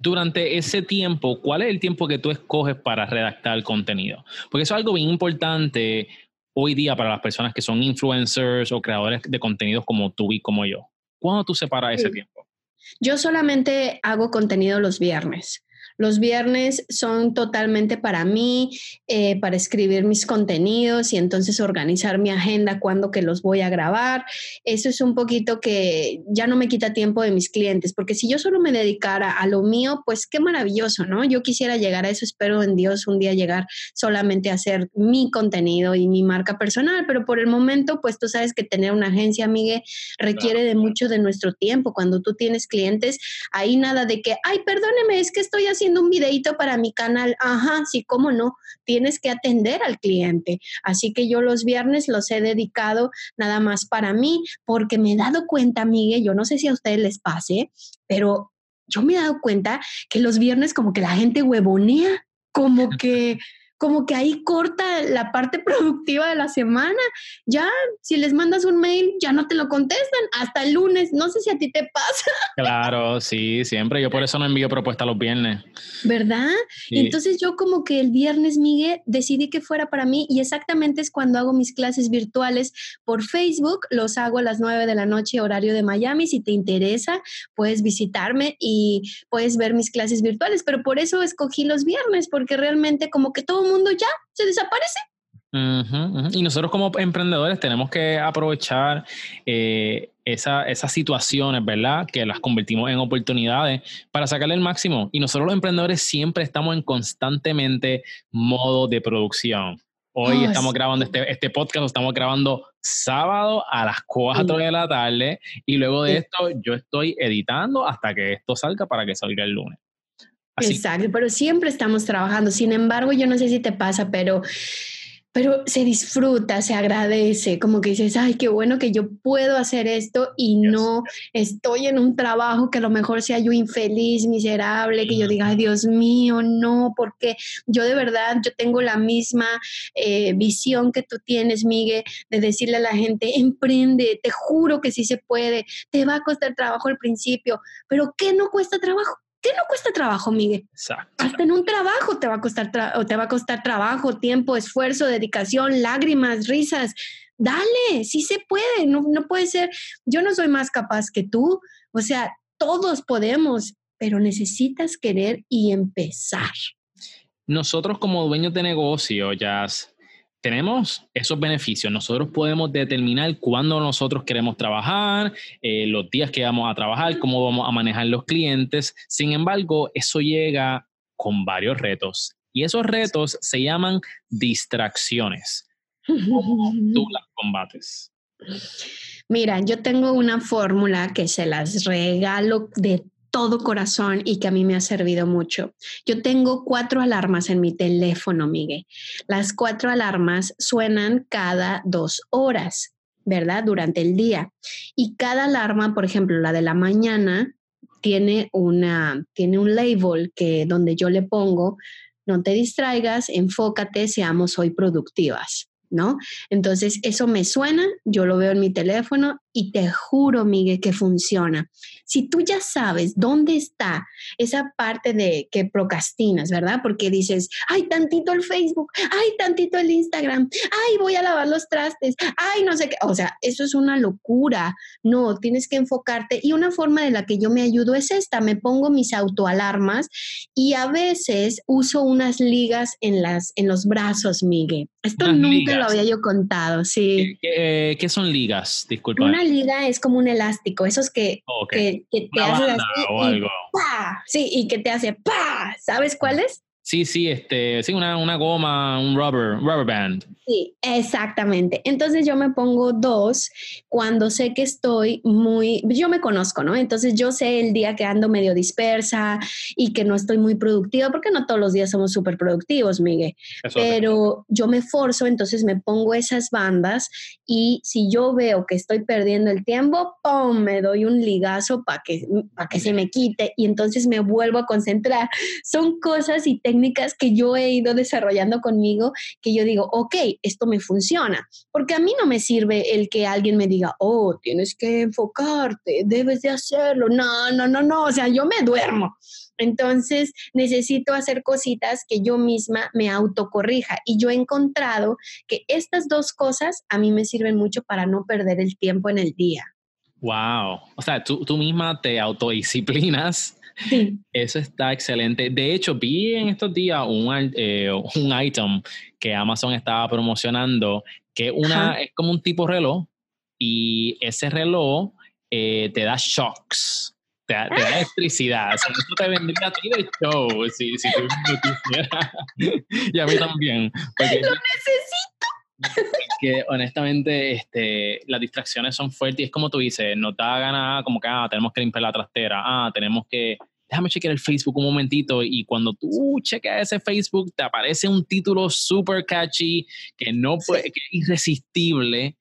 [SPEAKER 1] durante ese tiempo, ¿cuál es el tiempo que tú escoges para redactar el contenido? Porque eso es algo bien importante hoy día para las personas que son influencers o creadores de contenidos como tú y como yo. ¿Cuándo tú separas ese tiempo?
[SPEAKER 3] Yo solamente hago contenido los viernes. Los viernes son totalmente para mí, eh, para escribir mis contenidos y entonces organizar mi agenda, cuando que los voy a grabar. Eso es un poquito que ya no me quita tiempo de mis clientes, porque si yo solo me dedicara a lo mío, pues qué maravilloso, ¿no? Yo quisiera llegar a eso, espero en Dios un día llegar solamente a hacer mi contenido y mi marca personal, pero por el momento, pues tú sabes que tener una agencia, Miguel, requiere de mucho de nuestro tiempo. Cuando tú tienes clientes, ahí nada de que, ay, perdóneme, es que estoy haciendo un videito para mi canal. Ajá, sí, cómo no, tienes que atender al cliente. Así que yo los viernes los he dedicado nada más para mí, porque me he dado cuenta, Miguel, yo no sé si a ustedes les pase, pero yo me he dado cuenta que los viernes como que la gente huevonea, como que como que ahí corta la parte productiva de la semana. Ya, si les mandas un mail, ya no te lo contestan hasta el lunes. No sé si a ti te pasa.
[SPEAKER 1] Claro, sí, siempre. Yo por eso no envío propuesta los viernes.
[SPEAKER 3] ¿Verdad? Entonces yo como que el viernes, Miguel, decidí que fuera para mí y exactamente es cuando hago mis clases virtuales por Facebook. Los hago a las 9 de la noche, horario de Miami. Si te interesa, puedes visitarme y puedes ver mis clases virtuales. Pero por eso escogí los viernes, porque realmente como que todo mundo ya se desaparece.
[SPEAKER 1] Y nosotros como emprendedores tenemos que aprovechar eh, esas situaciones, ¿verdad? Que las convertimos en oportunidades para sacarle el máximo. Y nosotros los emprendedores siempre estamos en constantemente modo de producción. Hoy estamos grabando este, este podcast, lo estamos grabando sábado a las 4 de la tarde y luego de esto yo estoy editando hasta que esto salga para que salga el lunes.
[SPEAKER 3] Exacto, pero siempre estamos trabajando. Sin embargo, yo no sé si te pasa, pero pero se disfruta, se agradece, como que dices, ay, qué bueno que yo puedo hacer esto y no estoy en un trabajo que a lo mejor sea yo infeliz, miserable, que yo diga, ay, Dios mío, no, porque yo de verdad, yo tengo la misma eh, visión que tú tienes, Miguel, de decirle a la gente, emprende, te juro que sí se puede, te va a costar trabajo al principio, pero ¿qué no cuesta trabajo? ¿Qué no cuesta trabajo, Miguel? Exacto. Hasta en un trabajo te va a costar o te va a costar trabajo, tiempo, esfuerzo, dedicación, lágrimas, risas. Dale, sí se puede, no, no puede ser, yo no soy más capaz que tú, o sea, todos podemos, pero necesitas querer y empezar.
[SPEAKER 1] Nosotros como dueños de negocio, Jazz, tenemos esos beneficios. Nosotros podemos determinar cuándo nosotros queremos trabajar, eh, los días que vamos a trabajar, cómo vamos a manejar los clientes. Sin embargo, eso llega con varios retos. Y esos retos se llaman distracciones. ¿Cómo tú las combates?
[SPEAKER 3] Mira, yo tengo una fórmula que se las regalo de todo corazón y que a mí me ha servido mucho. Yo tengo cuatro alarmas en mi teléfono, Miguel. Las cuatro alarmas suenan cada dos horas, ¿verdad? Durante el día. Y cada alarma, por ejemplo, la de la mañana, tiene, una, tiene un label que donde yo le pongo, no te distraigas, enfócate, seamos hoy productivas. ¿no? Entonces, eso me suena, yo lo veo en mi teléfono y te juro, Miguel, que funciona. Si tú ya sabes dónde está esa parte de que procrastinas, ¿verdad? Porque dices, ay, tantito el Facebook, ay, tantito el Instagram, ay, voy a lavar los trastes, ay, no sé qué. O sea, eso es una locura. No, tienes que enfocarte. Y una forma de la que yo me ayudo es esta, me pongo mis autoalarmas y a veces uso unas ligas en, las, en los brazos, Miguel. Esto nunca lo había yo contado, sí.
[SPEAKER 1] ¿Qué, son ligas? Disculpa.
[SPEAKER 3] Una liga es como un elástico, esos que, que, te hacen así. O algo. Sí, y que te hace ¡pa! ¿Sabes cuáles?
[SPEAKER 1] Sí, sí, este, sí, una, una goma, un rubber, rubber band.
[SPEAKER 3] Sí, exactamente. Entonces yo me pongo dos cuando sé que estoy muy, yo me conozco, ¿no? Entonces yo sé el día que ando medio dispersa y que no estoy muy productiva, porque no todos los días somos súper productivos, Miguel. Pero yo me forzo, entonces me pongo esas bandas y si yo veo que estoy perdiendo el tiempo, ¡pum! Me doy un ligazo para que, para que se me quite y entonces me vuelvo a concentrar. Son cosas y técnicas que yo he ido desarrollando conmigo que yo digo, ok, esto me funciona, porque a mí no me sirve el que alguien me diga, oh, tienes que enfocarte, debes de hacerlo. No, no, no, no, o sea, yo me duermo. Entonces necesito hacer cositas que yo misma me autocorrija. Y yo he encontrado que estas dos cosas a mí me sirven mucho para no perder el tiempo en el día.
[SPEAKER 1] Wow. O sea, tú, tú misma te autodisciplinas Sí. Eso está excelente. De hecho, vi en estos días un, eh, un item que Amazon estaba promocionando, que una, es como un tipo reloj y ese reloj eh, te da shocks. Te da, electricidad. O sea, eso te vendría a ti de show si, si tú quisieras. y a mí también.
[SPEAKER 3] ¡Lo necesito!
[SPEAKER 1] Que honestamente este, las distracciones son fuertes y es como tú dices, no te da ganas como que ah, tenemos que limpiar la trastera, ah, tenemos que déjame chequear el Facebook un momentito y cuando tú chequeas ese Facebook te aparece un título super catchy que no puede, que es irresistible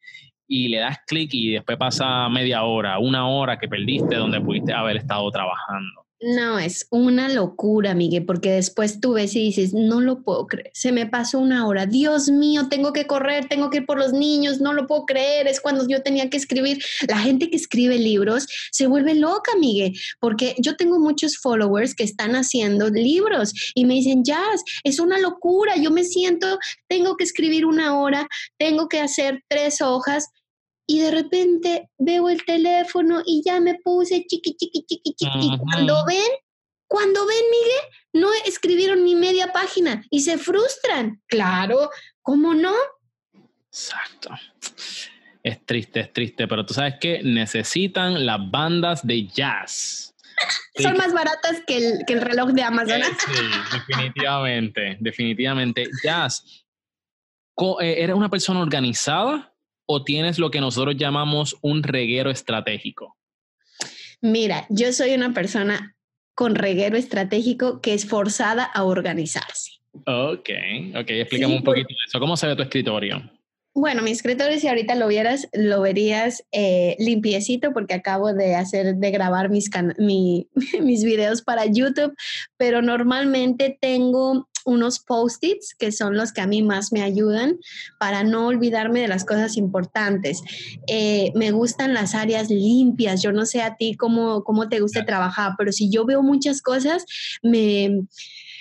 [SPEAKER 1] y le das clic y después pasa media hora, una hora que perdiste donde pudiste haber estado trabajando.
[SPEAKER 3] No, es una locura, Miguel, porque después tú ves y dices, no lo puedo creer, se me pasó una hora, Dios mío, tengo que correr, tengo que ir por los niños, no lo puedo creer, es cuando yo tenía que escribir. La gente que escribe libros se vuelve loca, Miguel, porque yo tengo muchos followers que están haciendo libros y me dicen, Jazz, es una locura, yo me siento, tengo que escribir una hora, tengo que hacer tres hojas, y de repente veo el teléfono y ya me puse chiqui, chiqui, chiqui, chiqui. Y cuando ven, cuando ven, Miguel, no escribieron ni media página y se frustran. Claro, ¿cómo no?
[SPEAKER 1] Exacto. Es triste, es triste, pero tú sabes que necesitan las bandas de jazz.
[SPEAKER 3] Son más baratas que el, que el reloj de Amazon.
[SPEAKER 1] sí, definitivamente, definitivamente. Jazz, eh, ¿eres una persona organizada? O tienes lo que nosotros llamamos un reguero estratégico?
[SPEAKER 3] Mira, yo soy una persona con reguero estratégico que es forzada a organizarse.
[SPEAKER 1] Ok, ok, explícame un poquito de eso. ¿Cómo se ve tu escritorio?
[SPEAKER 3] Bueno, mi escritorio, si ahorita lo vieras, lo verías eh, limpiecito porque acabo de hacer, de grabar mis, mis videos para YouTube, pero normalmente tengo unos post-its que son los que a mí más me ayudan para no olvidarme de las cosas importantes. Eh, me gustan las áreas limpias. Yo no sé a ti cómo, cómo te gusta trabajar, pero si yo veo muchas cosas, me,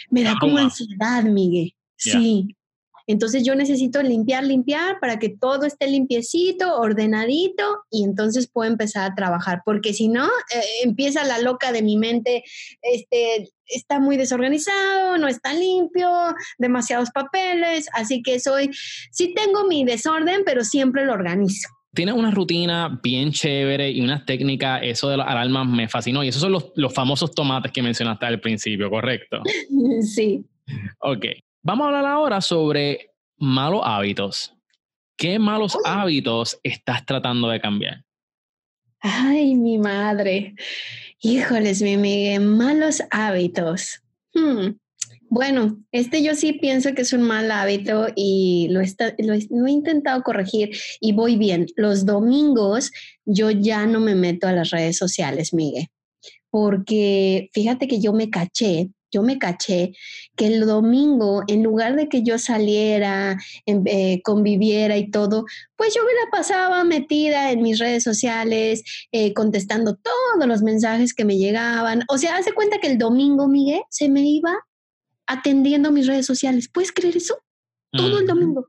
[SPEAKER 3] me da como ansiedad, Miguel. Sí, entonces yo necesito limpiar, limpiar para que todo esté limpiecito, ordenadito y entonces puedo empezar a trabajar, porque si no, eh, empieza la loca de mi mente, este, está muy desorganizado, no está limpio, demasiados papeles, así que soy, sí tengo mi desorden, pero siempre lo organizo.
[SPEAKER 1] Tienes una rutina bien chévere y una técnica, eso de las alarmas me fascinó. Y esos son los, los famosos tomates que mencionaste al principio, ¿correcto?
[SPEAKER 3] sí.
[SPEAKER 1] Ok. Vamos a hablar ahora sobre malos hábitos. ¿Qué malos hábitos estás tratando de cambiar?
[SPEAKER 3] Ay, mi madre. Híjoles, mi Miguel, malos hábitos. Hmm. Bueno, este yo sí pienso que es un mal hábito y lo, lo, he intentado corregir y voy bien. Los domingos yo ya no me meto a las redes sociales, Miguel, porque fíjate que yo me caché yo me caché que el domingo, en lugar de que yo saliera, eh, conviviera y todo, pues yo me la pasaba metida en mis redes sociales, eh, contestando todos los mensajes que me llegaban. O sea, hace cuenta que el domingo, Miguel, se me iba atendiendo mis redes sociales. ¿Puedes creer eso? Todo el domingo.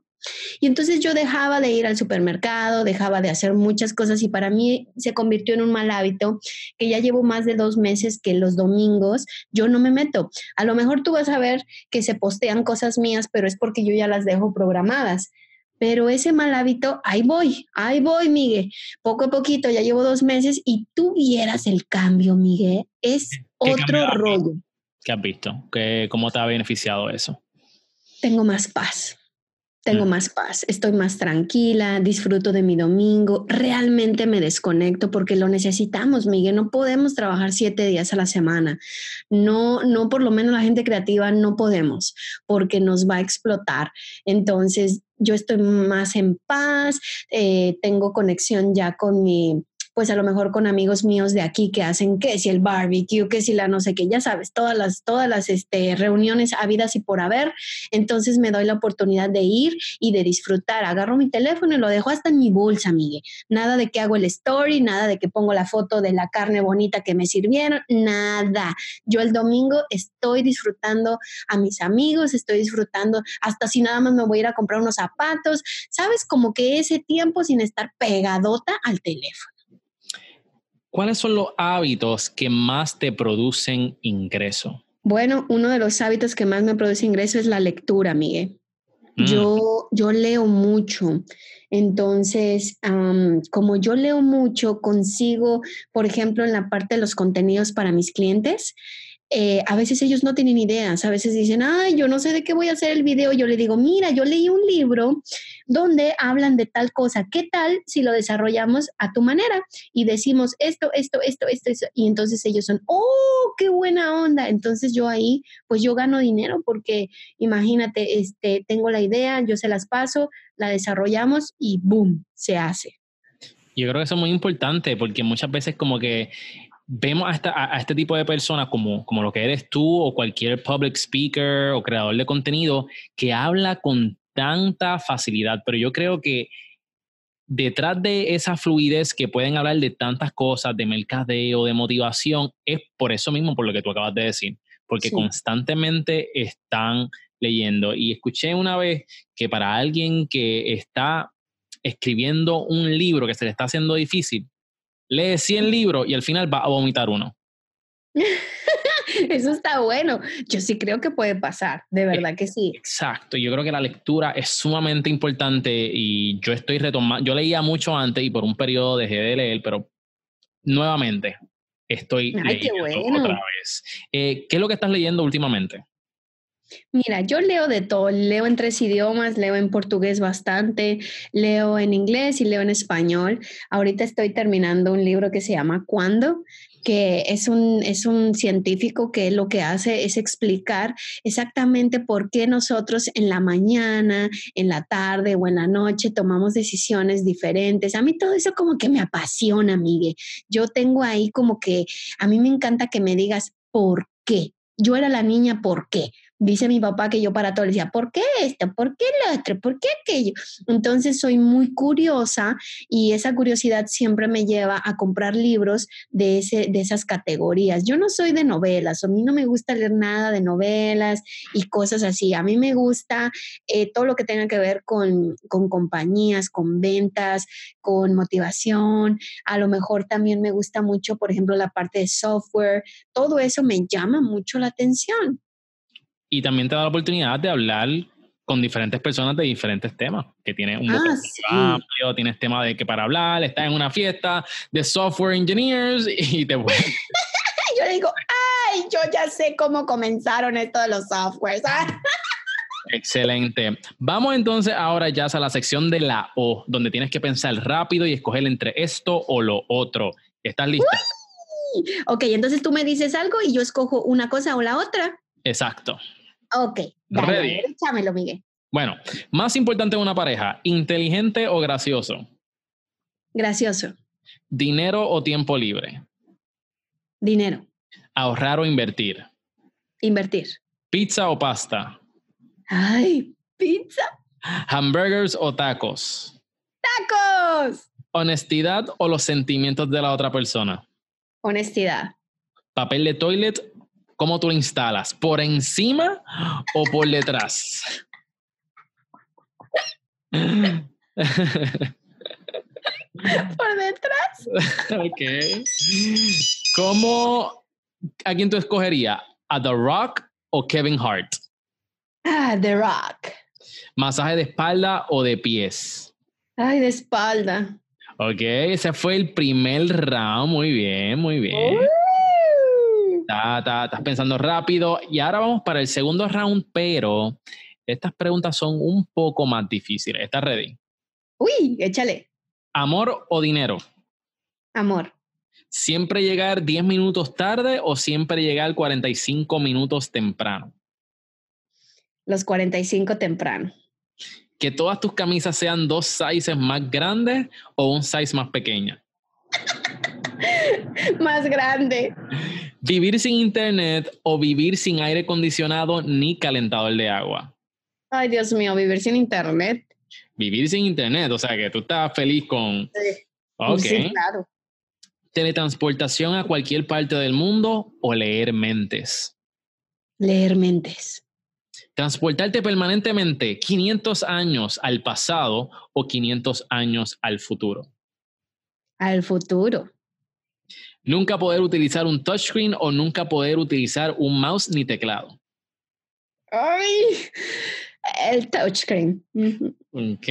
[SPEAKER 3] Y entonces yo dejaba de ir al supermercado, dejaba de hacer muchas cosas y para mí se convirtió en un mal hábito que ya llevo más de dos meses que los domingos yo no me meto. A lo mejor tú vas a ver que se postean cosas mías, pero es porque yo ya las dejo programadas. Pero ese mal hábito, ahí voy, ahí voy, Miguel. Poco a poquito, ya llevo dos meses y tú vieras el cambio, Miguel. Es otro rollo.
[SPEAKER 1] ¿Qué has visto? ¿Qué, ¿Cómo te ha beneficiado eso?
[SPEAKER 3] Tengo más paz tengo mm. más paz, estoy más tranquila, disfruto de mi domingo, realmente me desconecto porque lo necesitamos, Miguel, no podemos trabajar siete días a la semana, no, no por lo menos la gente creativa no podemos porque nos va a explotar. Entonces, yo estoy más en paz, eh, tengo conexión ya con mi pues a lo mejor con amigos míos de aquí que hacen que si el barbecue, que si la no sé qué, ya sabes, todas las, todas las este, reuniones habidas y por haber. Entonces me doy la oportunidad de ir y de disfrutar. Agarro mi teléfono y lo dejo hasta en mi bolsa, Miguel. Nada de que hago el story, nada de que pongo la foto de la carne bonita que me sirvieron, nada. Yo el domingo estoy disfrutando a mis amigos, estoy disfrutando, hasta si nada más me voy a ir a comprar unos zapatos, ¿sabes? Como que ese tiempo sin estar pegadota al teléfono.
[SPEAKER 1] ¿Cuáles son los hábitos que más te producen ingreso?
[SPEAKER 3] Bueno, uno de los hábitos que más me produce ingreso es la lectura, Miguel. Mm. Yo, yo leo mucho. Entonces, como yo leo mucho, consigo, por ejemplo, en la parte de los contenidos para mis clientes, eh, a veces ellos no tienen ideas, a veces dicen, ay, yo no sé de qué voy a hacer el video. Yo le digo, mira, yo leí un libro donde hablan de tal cosa. ¿Qué tal si lo desarrollamos a tu manera y decimos esto, esto, esto, esto, esto? Y entonces ellos son, oh, qué buena onda. Entonces yo ahí, pues yo gano dinero porque imagínate, este, tengo la idea, yo se las paso, la desarrollamos y boom, se hace.
[SPEAKER 1] Yo creo que eso es muy importante porque muchas veces como que vemos a, este tipo de personas como, como lo que eres tú o cualquier public speaker o creador de contenido que habla con tanta facilidad, pero yo creo que detrás de esa fluidez que pueden hablar de tantas cosas, de mercadeo, de motivación, es por eso mismo, por lo que tú acabas de decir, porque constantemente están leyendo. Y escuché una vez que para alguien que está escribiendo un libro que se le está haciendo difícil, lee 100 libros y al final va a vomitar uno.
[SPEAKER 3] Eso está bueno. Yo sí creo que puede pasar, de verdad que sí.
[SPEAKER 1] Exacto, yo creo que la lectura es sumamente importante y yo estoy retomando, yo leía mucho antes y por un periodo dejé de leer, pero nuevamente estoy leyendo otra vez. Eh, ¿Qué es lo que estás leyendo últimamente?
[SPEAKER 3] Mira, yo leo de todo, leo en tres idiomas, leo en portugués bastante, leo en inglés y leo en español. Ahorita estoy terminando un libro que se llama Cuando, que es un, es un científico que lo que hace es explicar exactamente por qué nosotros en la mañana, en la tarde o en la noche tomamos decisiones diferentes. A mí todo eso como que me apasiona, Miguel. Yo tengo ahí como que, a mí me encanta que me digas por qué. Yo era la niña, ¿por qué? Dice mi papá que yo para todo le decía, ¿por qué esto? ¿Por qué lo otro? ¿Por qué aquello? Entonces soy muy curiosa y esa curiosidad siempre me lleva a comprar libros de, ese, de esas categorías. Yo no soy de novelas, a mí no me gusta leer nada de novelas y cosas así. A mí me gusta eh, todo lo que tenga que ver con, con compañías, con ventas, con motivación. A lo mejor también me gusta mucho, por ejemplo, la parte de software. Todo eso me llama mucho la atención
[SPEAKER 1] y también te da la oportunidad de hablar con diferentes personas de diferentes temas, que tienes un ah, amplio, tienes tema de que para hablar, estás en una fiesta de software engineers y te voy.
[SPEAKER 3] yo digo, ay, yo ya sé cómo comenzaron esto de los softwares.
[SPEAKER 1] Excelente. Vamos entonces ahora ya a la sección de la O, donde tienes que pensar rápido y escoger entre esto o lo otro. ¿Estás lista?
[SPEAKER 3] Ok, entonces tú me dices algo y yo escojo una cosa o la otra.
[SPEAKER 1] Exacto.
[SPEAKER 3] Ok, dale, échamelo, Miguel.
[SPEAKER 1] Bueno, más importante en una pareja, inteligente o gracioso.
[SPEAKER 3] Gracioso.
[SPEAKER 1] Dinero o tiempo libre.
[SPEAKER 3] Dinero.
[SPEAKER 1] Ahorrar o invertir.
[SPEAKER 3] Invertir.
[SPEAKER 1] Pizza o pasta.
[SPEAKER 3] Ay, pizza.
[SPEAKER 1] Hamburgers o tacos.
[SPEAKER 3] Tacos.
[SPEAKER 1] Honestidad o los sentimientos de la otra persona.
[SPEAKER 3] Honestidad.
[SPEAKER 1] Papel de toilet ¿Cómo tú lo instalas? ¿Por encima o por detrás?
[SPEAKER 3] por detrás.
[SPEAKER 1] ok. ¿Cómo, a quién tú escogerías? ¿A The Rock o Kevin Hart?
[SPEAKER 3] Ah, The Rock.
[SPEAKER 1] ¿Masaje de espalda o de pies?
[SPEAKER 3] Ay, de espalda.
[SPEAKER 1] Ok, ese fue el primer round. Muy bien, muy bien estás pensando rápido. Y ahora vamos para el segundo round, pero estas preguntas son un poco más difíciles. ¿Estás ready?
[SPEAKER 3] Uy, échale.
[SPEAKER 1] ¿Amor o dinero?
[SPEAKER 3] Amor.
[SPEAKER 1] ¿Siempre llegar 10 minutos tarde o siempre llegar 45 minutos temprano?
[SPEAKER 3] Los 45 temprano.
[SPEAKER 1] ¿Que todas tus camisas sean dos sizes más grandes o un size más pequeño?
[SPEAKER 3] más grande.
[SPEAKER 1] ¿Vivir sin internet o vivir sin aire acondicionado ni calentador de agua?
[SPEAKER 3] Ay, Dios mío, vivir sin internet.
[SPEAKER 1] Vivir sin internet, o sea que tú estás feliz con...
[SPEAKER 3] Sí. Ok. Sí, claro.
[SPEAKER 1] ¿Teletransportación a cualquier parte del mundo o leer mentes?
[SPEAKER 3] Leer mentes.
[SPEAKER 1] ¿Transportarte permanentemente 500 años al pasado o 500 años al futuro?
[SPEAKER 3] Al futuro.
[SPEAKER 1] Nunca poder utilizar un touchscreen o nunca poder utilizar un mouse ni teclado.
[SPEAKER 3] Ay, el touchscreen.
[SPEAKER 1] Ok.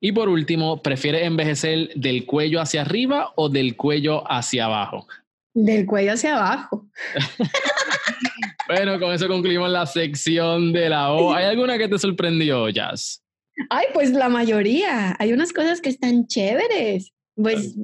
[SPEAKER 1] Y por último, ¿prefieres envejecer del cuello hacia arriba o del cuello hacia abajo?
[SPEAKER 3] Del cuello hacia abajo.
[SPEAKER 1] bueno, con eso concluimos la sección de la O. ¿Hay alguna que te sorprendió, Jazz?
[SPEAKER 3] Ay, pues la mayoría. Hay unas cosas que están chéveres. Pues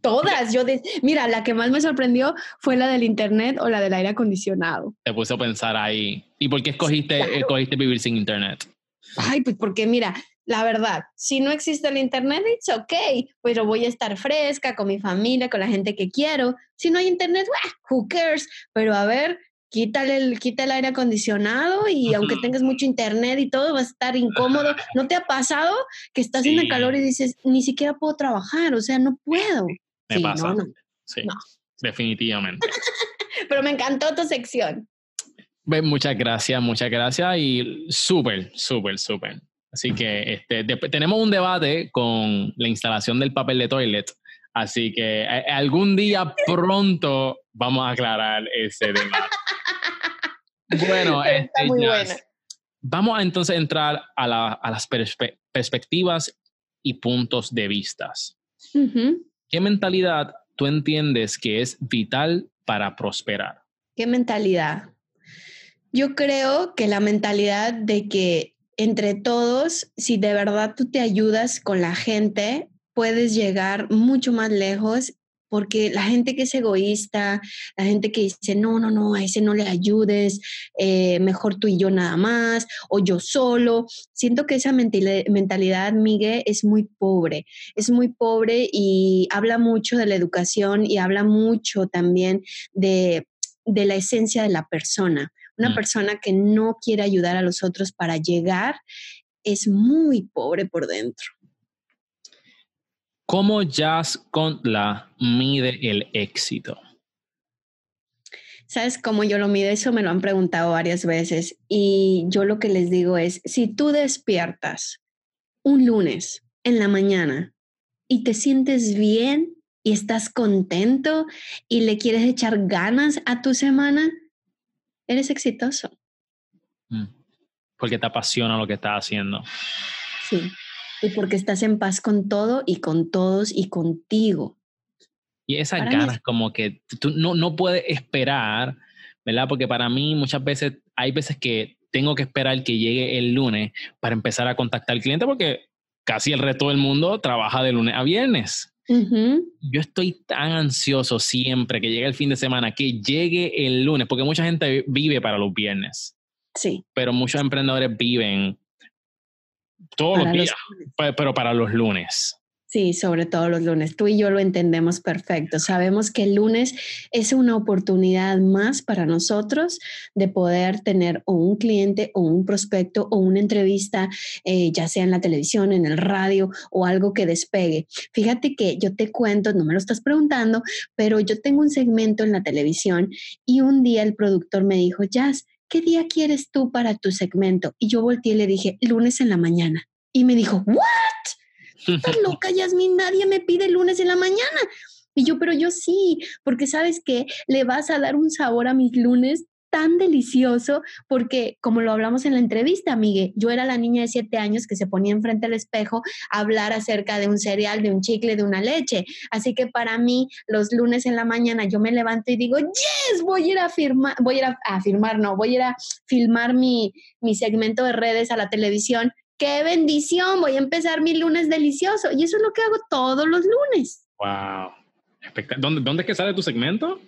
[SPEAKER 3] Todas, yo mira, la que más me sorprendió fue la del internet o la del aire acondicionado.
[SPEAKER 1] Te puse a pensar ahí. ¿Y por qué escogiste, escogiste vivir sin internet?
[SPEAKER 3] Ay, pues porque mira, la verdad, si no existe el internet, it's okay, pero voy a estar fresca con mi familia, con la gente que quiero. Si no hay internet, who cares? Pero a ver, quítale el, quita el aire acondicionado y aunque tengas mucho internet y todo, va a estar incómodo. ¿No te ha pasado que estás en el calor y dices, ni siquiera puedo trabajar? O sea, no puedo.
[SPEAKER 1] Me pasa. sí, definitivamente.
[SPEAKER 3] Pero me encantó tu sección.
[SPEAKER 1] Muchas gracias, muchas gracias y súper, súper, súper. Así que este, tenemos un debate con la instalación del papel de toilet. Así que eh, algún día pronto vamos a aclarar ese debate. Bueno, este, vamos a entonces entrar a, las perspectivas y puntos de vistas. ¿Qué mentalidad tú entiendes que es vital para prosperar?
[SPEAKER 3] ¿Qué mentalidad? Yo creo que la mentalidad de que entre todos, si de verdad tú te ayudas con la gente, puedes llegar mucho más lejos porque la gente que es egoísta, la gente que dice, no, no, no, a ese no le ayudes, eh, mejor tú y yo nada más, o yo solo, siento que esa mentalidad, Miguel, es muy pobre, es muy pobre y habla mucho de la educación y habla mucho también de, de la esencia de la persona. Una mm. persona que no quiere ayudar a los otros para llegar es muy pobre por dentro.
[SPEAKER 1] ¿Cómo Jazz la mide el éxito?
[SPEAKER 3] ¿Sabes cómo yo lo mido? Eso me lo han preguntado varias veces y yo lo que les digo es, si tú despiertas un lunes en la mañana y te sientes bien y estás contento y le quieres echar ganas a tu semana, eres exitoso.
[SPEAKER 1] Mm. Porque te apasiona lo que estás haciendo.
[SPEAKER 3] Sí, y porque estás en paz con todo y con todos y contigo.
[SPEAKER 1] Y esas ganas como que tú no, no puedes esperar, ¿verdad? Porque para mí muchas veces, hay veces que tengo que esperar que llegue el lunes para empezar a contactar al cliente porque casi el resto del mundo trabaja de lunes a viernes. Yo estoy tan ansioso siempre que llegue el fin de semana, que llegue el lunes, porque mucha gente vive para los viernes.
[SPEAKER 3] Sí.
[SPEAKER 1] Pero muchos emprendedores viven todos los días, pero para los lunes.
[SPEAKER 3] Sí, sobre todo los lunes. Tú y yo lo entendemos perfecto. Sabemos que el lunes es una oportunidad más para nosotros de poder tener o un cliente o un prospecto o una entrevista, eh, ya sea en la televisión, en el radio o algo que despegue. Fíjate que yo te cuento, no me lo estás preguntando, pero yo tengo un segmento en la televisión y un día el productor me dijo, Jazz, ¿qué día quieres tú para tu segmento? Y yo volteé y le dije, lunes en la mañana. Y me dijo, ¿what? Estás loca, Yasmin, nadie me pide lunes en la mañana. Y yo, pero yo sí, porque sabes que le vas a dar un sabor a mis lunes tan delicioso, porque como lo hablamos en la entrevista, Miguel, yo era la niña de siete años que se ponía enfrente al espejo a hablar acerca de un cereal, de un chicle, de una leche. Así que para mí, los lunes en la mañana yo me levanto y digo, yes, voy a ir a firmar, voy a ir a, firmar, no, voy a ir a filmar mi, mi segmento de redes a la televisión qué bendición, voy a empezar mi lunes delicioso. Y eso es lo que hago todos los lunes.
[SPEAKER 1] Wow. ¿Dónde, ¿Dónde es que sale tu segmento?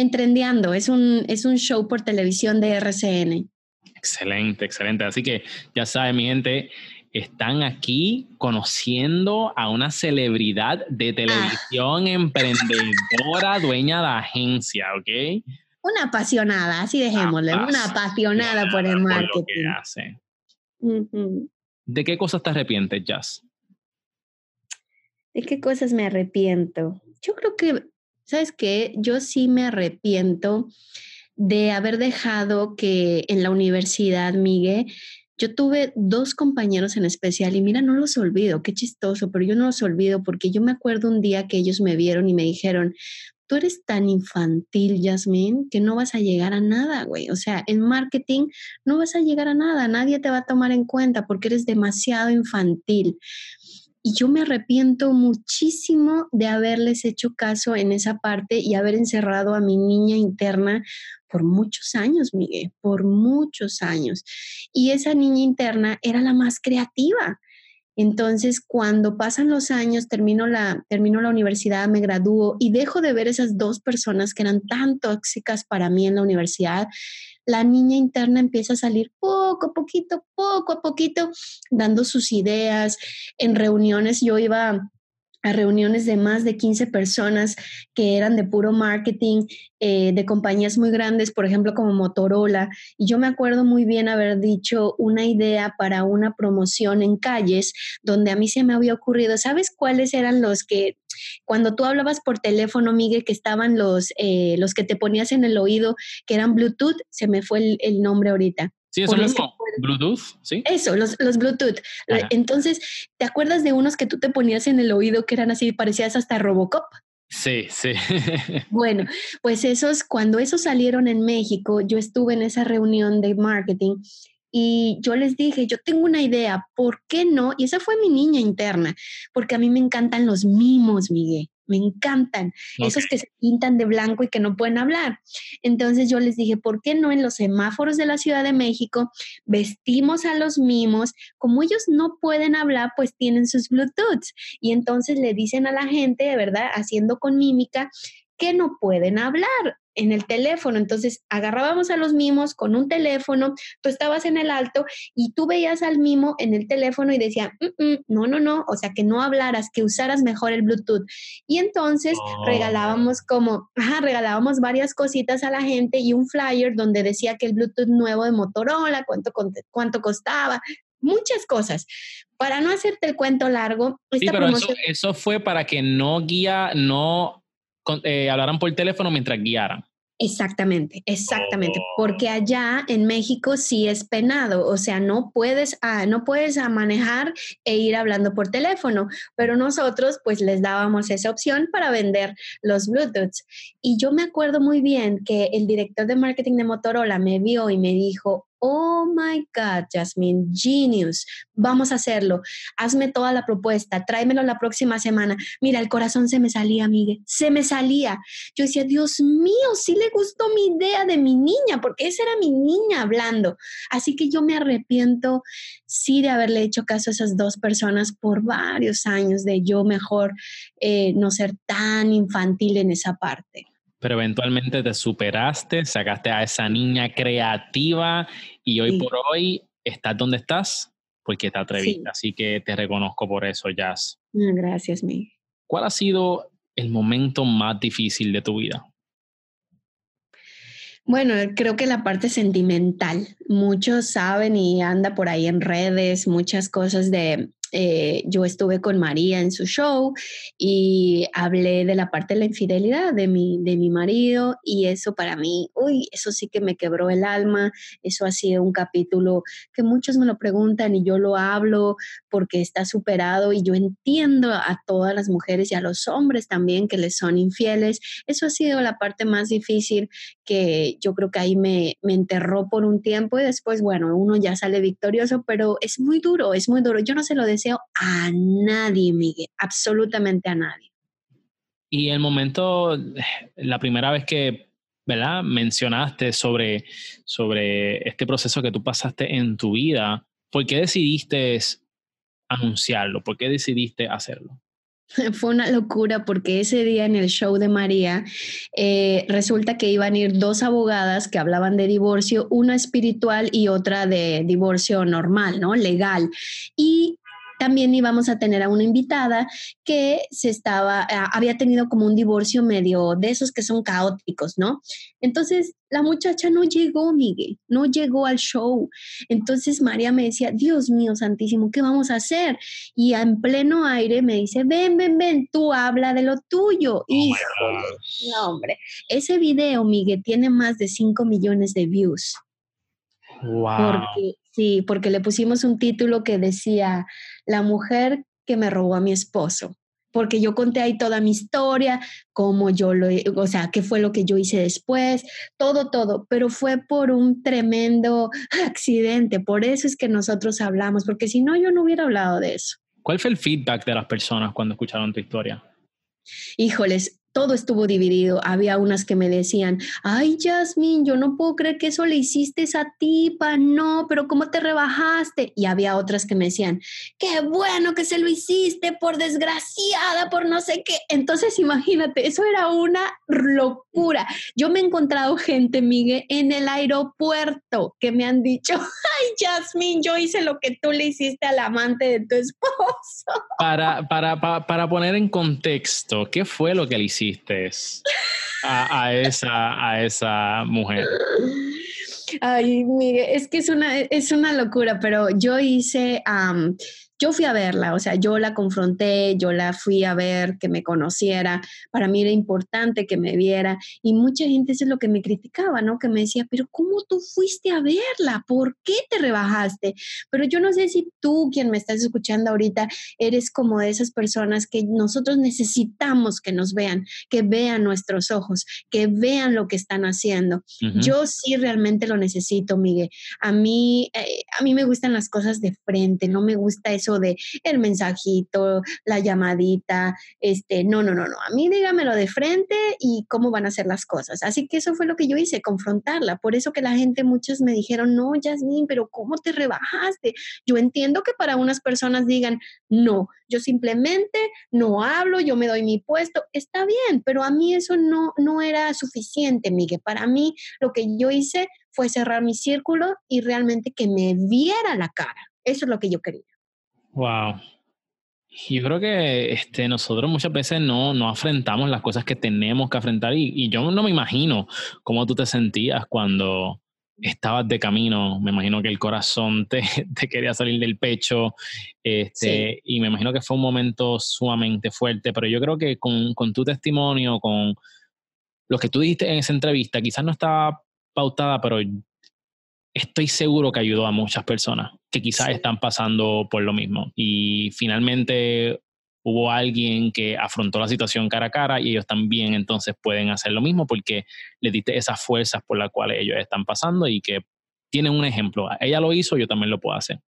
[SPEAKER 3] Entrendeando, es un, es un show por televisión de RCN.
[SPEAKER 1] Excelente, excelente. Así que ya saben, mi gente, están aquí conociendo a una celebridad de televisión, ah. emprendedora, dueña de agencia, ¿ok?
[SPEAKER 3] Una apasionada, así dejémosle, una apasionada por el marketing. Por lo que hace.
[SPEAKER 1] ¿De qué cosas te arrepientes, Jazz?
[SPEAKER 3] ¿De qué cosas me arrepiento? Yo creo que, ¿sabes qué? Yo sí me arrepiento de haber dejado que en la universidad, Miguel, yo tuve dos compañeros en especial y mira, no los olvido, qué chistoso, pero yo no los olvido porque yo me acuerdo un día que ellos me vieron y me dijeron, tú eres tan infantil, Yasmin, que no vas a llegar a nada, güey. O sea, en marketing no vas a llegar a nada, nadie te va a tomar en cuenta porque eres demasiado infantil. Y yo me arrepiento muchísimo de haberles hecho caso en esa parte y haber encerrado a mi niña interna por muchos años, Miguel, por muchos años. Y esa niña interna era la más creativa. Entonces, cuando pasan los años, termino la, termino la universidad, me gradúo y dejo de ver esas dos personas que eran tan tóxicas para mí en la universidad, la niña interna empieza a salir poco a poquito, poco a poquito, dando sus ideas. En reuniones yo iba a reuniones de más de 15 personas que eran de puro marketing, eh, de compañías muy grandes, por ejemplo, como Motorola. Y yo me acuerdo muy bien haber dicho una idea para una promoción en calles, donde a mí se me había ocurrido, ¿sabes cuáles eran los que, cuando tú hablabas por teléfono, Miguel, que estaban los, eh, los que te ponías en el oído, que eran Bluetooth, se me fue el nombre ahorita.
[SPEAKER 1] Sí, eso mismo. Bluetooth, ¿sí?
[SPEAKER 3] Eso, los, los Bluetooth. Entonces, ¿te acuerdas de unos que tú te ponías en el oído que eran así, parecías hasta Robocop?
[SPEAKER 1] Sí, sí.
[SPEAKER 3] bueno, pues esos, cuando esos salieron en México, yo estuve en esa reunión de marketing y yo les dije, yo tengo una idea, ¿por qué no? Y esa fue mi niña interna, porque a mí me encantan los mimos, Miguel me encantan, esos que se pintan de blanco y que no pueden hablar. Entonces yo les dije, ¿por qué no en los semáforos de la Ciudad de México vestimos a los mimos? Como ellos no pueden hablar, pues tienen sus Bluetooth. Y entonces le dicen a la gente, de verdad, haciendo con mímica, que no pueden hablar en el teléfono. Entonces agarrábamos a los mimos con un teléfono, tú estabas en el alto y tú veías al mimo en el teléfono y decía, mm, mm, no, no, no, o sea, que no hablaras, que usaras mejor el Bluetooth. Y entonces oh. regalábamos como, ajá, regalábamos varias cositas a la gente y un flyer donde decía que el Bluetooth nuevo de Motorola, cuánto, cuánto costaba, muchas cosas. Para no hacerte el cuento largo,
[SPEAKER 1] sí, pero eso, eso, fue para que no guía, no eh, hablaran por teléfono mientras guiaran.
[SPEAKER 3] Exactamente, exactamente, porque oh. allá en México sí es penado, o sea, no puedes, ah, no puedes ah, manejar e ir hablando por teléfono, pero nosotros pues les dábamos esa opción para vender los Bluetooth. Y yo me acuerdo muy bien que el director de marketing de Motorola me vio y me dijo, oh my God, Jasmine, genius, vamos a hacerlo, hazme toda la propuesta, tráemelo la próxima semana. Mira, el corazón se me salía, Miguel, se me salía. Yo decía, Dios mío, sí le gustó mi idea de mi niña, porque esa era mi niña hablando. Así que yo me arrepiento, sí, de haberle hecho caso a esas dos personas por varios años, de yo mejor eh, no ser tan infantil en esa parte
[SPEAKER 1] pero eventualmente te superaste, sacaste a esa niña creativa y hoy por hoy estás donde estás porque te atreviste. Así que te reconozco por eso, Jazz.
[SPEAKER 3] Gracias, mi.
[SPEAKER 1] ¿Cuál ha sido el momento más difícil de tu vida?
[SPEAKER 3] Bueno, creo que la parte sentimental. Muchos saben y anda por ahí en redes muchas cosas de eh, yo estuve con María en su show y hablé de la parte de la infidelidad de mi, de mi marido y eso para mí, uy, eso sí que me quebró el alma, eso ha sido un capítulo que muchos me lo preguntan y yo lo hablo porque está superado y yo entiendo a todas las mujeres y a los hombres también que les son infieles. Eso ha sido la parte más difícil que yo creo que ahí me, me enterró por un tiempo y después, bueno, uno ya sale victorioso, pero es muy duro, es muy duro. Yo no se lo deseo a nadie, Miguel, absolutamente a nadie.
[SPEAKER 1] Y el momento, la primera vez que, ¿verdad? Mencionaste sobre, sobre este proceso que tú pasaste en tu vida, ¿por qué decidiste anunciarlo? ¿Por qué decidiste hacerlo?
[SPEAKER 3] Fue una locura porque ese día en el show de María eh, resulta que iban a ir dos abogadas que hablaban de divorcio, una espiritual y otra de divorcio normal, ¿no? Legal. Y también íbamos a tener a una invitada que se estaba, ah, había tenido como un divorcio medio de esos que son caóticos, ¿no? Entonces la muchacha no llegó, Miguel, no llegó al show. Entonces María me decía, Dios mío santísimo, ¿qué vamos a hacer? Y en pleno aire me dice, ven, ven, ven, tú habla de lo tuyo. Oh no, hombre, ese video, Miguel, tiene más de 5 millones de views.
[SPEAKER 1] Wow.
[SPEAKER 3] Porque, sí, porque le pusimos un título que decía, la mujer que me robó a mi esposo, porque yo conté ahí toda mi historia, cómo yo lo, o sea, qué fue lo que yo hice después, todo, todo, pero fue por un tremendo accidente, por eso es que nosotros hablamos, porque si no, yo no hubiera hablado de eso.
[SPEAKER 1] ¿Cuál fue el feedback de las personas cuando escucharon tu historia?
[SPEAKER 3] Híjoles, todo estuvo dividido. Había unas que me decían, ay, Jasmine, yo no puedo creer que eso le hiciste a esa tipa, no, pero ¿cómo te rebajaste? Y había otras que me decían, qué bueno que se lo hiciste, por desgraciada, por no sé qué. Entonces, imagínate, eso era una locura. Yo me he encontrado gente, Miguel, en el aeropuerto que me han dicho, ay, Jasmine, yo hice lo que tú le hiciste al amante de tu esposo.
[SPEAKER 1] Para, para, para, para poner en contexto, ¿qué fue lo que le hiciste? A, esa, a esa mujer?
[SPEAKER 3] Ay, mire, es que es una, es una locura, pero yo hice, yo fui a verla, o sea, yo la confronté, yo la fui a ver, que me conociera, para mí era importante que me viera y mucha gente eso es lo que me criticaba, ¿no? Que me decía, pero ¿cómo tú fuiste a verla? ¿Por qué te rebajaste? Pero yo no sé si tú, quien me estás escuchando ahorita, eres como de esas personas que nosotros necesitamos que nos vean, que vean nuestros ojos, que vean lo que están haciendo. Yo sí realmente lo necesito, Miguel. A mí, eh, a mí me gustan las cosas de frente, no me gusta eso de el mensajito, la llamadita, este, no, no, no, no, a mí dígamelo de frente y cómo van a ser las cosas. Así que eso fue lo que yo hice, confrontarla. Por eso que la gente, muchos me dijeron, no, Jasmine, pero ¿cómo te rebajaste? Yo entiendo que para unas personas digan, no, yo simplemente no hablo, yo me doy mi puesto, está bien, pero a mí eso no, no era suficiente, Miguel. Para mí lo que yo hice fue cerrar mi círculo y realmente que me viera la cara. Eso es lo que yo quería.
[SPEAKER 1] Wow. Yo creo que este, nosotros muchas veces no, no afrontamos las cosas que tenemos que afrontar y, y, yo no me imagino cómo tú te sentías cuando estabas de camino. Me imagino que el corazón te, te quería salir del pecho este, sí. y me imagino que fue un momento sumamente fuerte, pero yo creo que con, con tu testimonio, con lo que tú dijiste en esa entrevista, quizás no estaba pautada, pero estoy seguro que ayudó a muchas personas que quizás sí. están pasando por lo mismo. Y finalmente hubo alguien que afrontó la situación cara a cara y ellos también entonces pueden hacer lo mismo porque le diste esas fuerzas por las cuales ellos están pasando y que tienen un ejemplo. Ella lo hizo, yo también lo puedo hacer.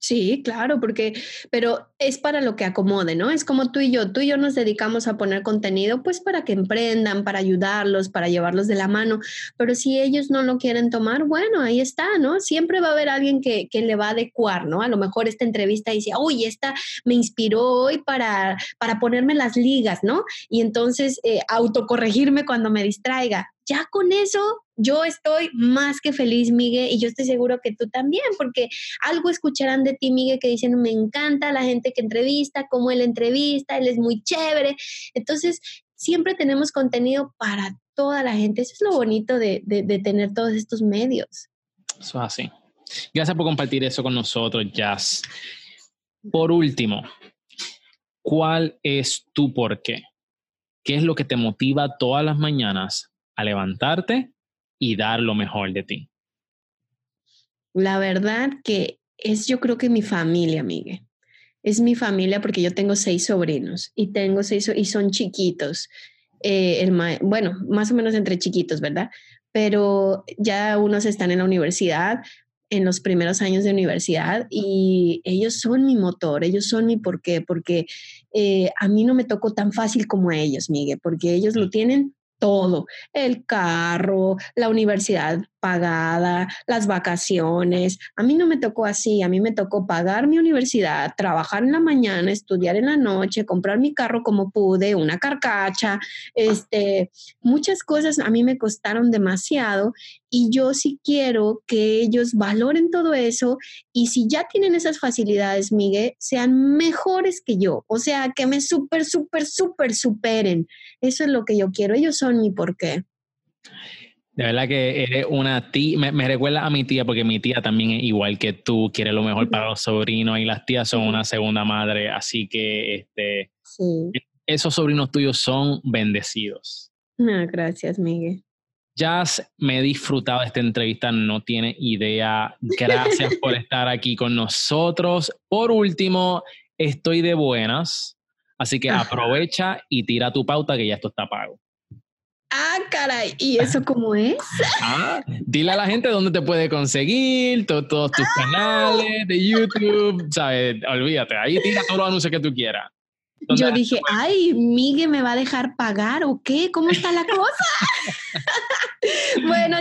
[SPEAKER 3] Sí, claro, porque, pero es para lo que acomode, ¿no? Es como tú y yo, tú y yo nos dedicamos a poner contenido, pues para que emprendan, para ayudarlos, para llevarlos de la mano, pero si ellos no lo quieren tomar, bueno, ahí está, ¿no? Siempre va a haber alguien que, que le va a adecuar, ¿no? A lo mejor esta entrevista dice, uy, esta me inspiró hoy para, para ponerme las ligas, ¿no? Y entonces eh, autocorregirme cuando me distraiga ya con eso yo estoy más que feliz, Miguel, y yo estoy seguro que tú también, porque algo escucharán de ti, Miguel, que dicen, me encanta la gente que entrevista, cómo él entrevista, él es muy chévere. Entonces, siempre tenemos contenido para toda la gente. Eso es lo bonito de, de, tener todos estos medios.
[SPEAKER 1] Eso es así. Gracias por compartir eso con nosotros, Jazz. Por último, ¿cuál es tu por qué? ¿Qué es lo que te motiva todas las mañanas a levantarte y dar lo mejor de ti?
[SPEAKER 3] La verdad que es yo creo que mi familia, Miguel. Es mi familia porque yo tengo seis sobrinos y tengo seis y son chiquitos. Eh, el bueno, más o menos entre chiquitos, ¿verdad? Pero ya unos están en la universidad, en los primeros años de universidad y ellos son mi motor, ellos son mi porqué, porque eh, a mí no me tocó tan fácil como a ellos, Miguel, porque ellos lo tienen todo, el carro, la universidad pagada, las vacaciones. A mí no me tocó así, a mí me tocó pagar mi universidad, trabajar en la mañana, estudiar en la noche, comprar mi carro como pude, una carcacha, este, muchas cosas a mí me costaron demasiado y yo sí quiero que ellos valoren todo eso y si ya tienen esas facilidades, Miguel, sean mejores que yo, o sea, que me súper, súper, súper superen. Eso es lo que yo quiero, ellos son mi porqué.
[SPEAKER 1] De verdad que eres una tía, me, me, recuerda a mi tía porque mi tía también es igual que tú, quiere lo mejor para los sobrinos y las tías son una segunda madre, así que este, sí. esos sobrinos tuyos son bendecidos.
[SPEAKER 3] Ah, gracias, Miguel.
[SPEAKER 1] Jazz, me he disfrutado de esta entrevista, no tiene idea. Gracias por estar aquí con nosotros. Por último, estoy de buenas, así que aprovecha y tira tu pauta que ya esto está pago.
[SPEAKER 3] Ah, caray, ¿y eso cómo es?
[SPEAKER 1] Ah, dile a la gente dónde te puede conseguir, to todos tus ah. canales de YouTube, ¿sabes? Olvídate, ahí tira todos los anuncios que tú quieras.
[SPEAKER 3] Yo dije, ay, Miguel me va a dejar pagar o qué, ¿cómo está la cosa?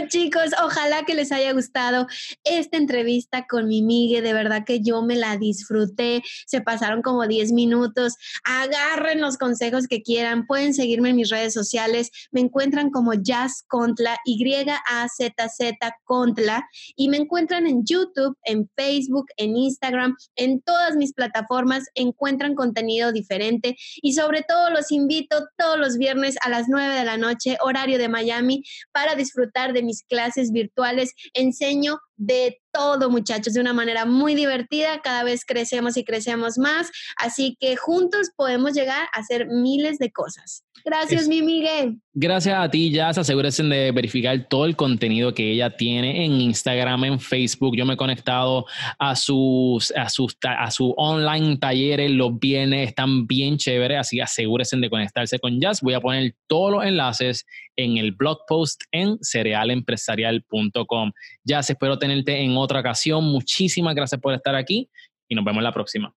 [SPEAKER 3] chicos, ojalá que les haya gustado esta entrevista con mi Miguel. De verdad que yo me la disfruté. Se pasaron como 10 minutos. Agarren los consejos que quieran. Pueden seguirme en mis redes sociales. Me encuentran como Jazz Contla, Y-A-Z-Z Contla. Y me encuentran en YouTube, en Facebook, en Instagram, en todas mis plataformas. Encuentran contenido diferente. Y sobre todo los invito todos los viernes a las 9 de la noche, horario de Miami, para disfrutar de mis clases virtuales. Enseño de todo, muchachos, de una manera muy divertida. Cada vez crecemos y crecemos más. Así que juntos podemos llegar a hacer miles de cosas. Gracias, es, mi Miguel.
[SPEAKER 1] Gracias a ti, Jazz. Asegúrense de verificar todo el contenido que ella tiene en Instagram, en Facebook. Yo me he conectado a sus, a sus, a su online talleres los viernes. Están bien chéveres, así asegúrense de conectarse con Jazz. Voy a poner todos los enlaces en el blog post en cerealempresarial.com. Jazz, espero tenerte en otra ocasión. Muchísimas gracias por estar aquí y nos vemos la próxima.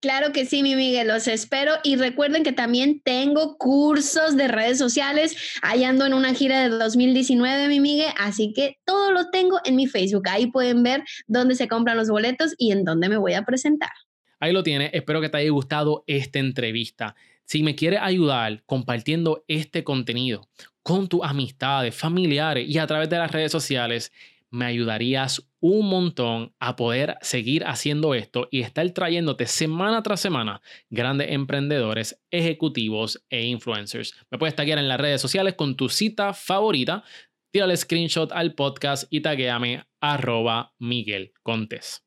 [SPEAKER 3] Claro que sí, mi Miguel, los espero y recuerden que también tengo cursos de redes sociales. Ahí ando en una gira de 2019, mi Miguel, así que todo lo tengo en mi Facebook. Ahí pueden ver dónde se compran los boletos y en dónde me voy a presentar.
[SPEAKER 1] Ahí lo tienes. Espero que te haya gustado esta entrevista. Si me quieres ayudar compartiendo este contenido con tus amistades, familiares y a través de las redes sociales, me ayudarías un montón a poder seguir haciendo esto y estar trayéndote semana tras semana grandes emprendedores, ejecutivos e influencers. Me puedes taguear en las redes sociales con tu cita favorita, tírale screenshot al podcast y taguéame arroba Miguel Contes.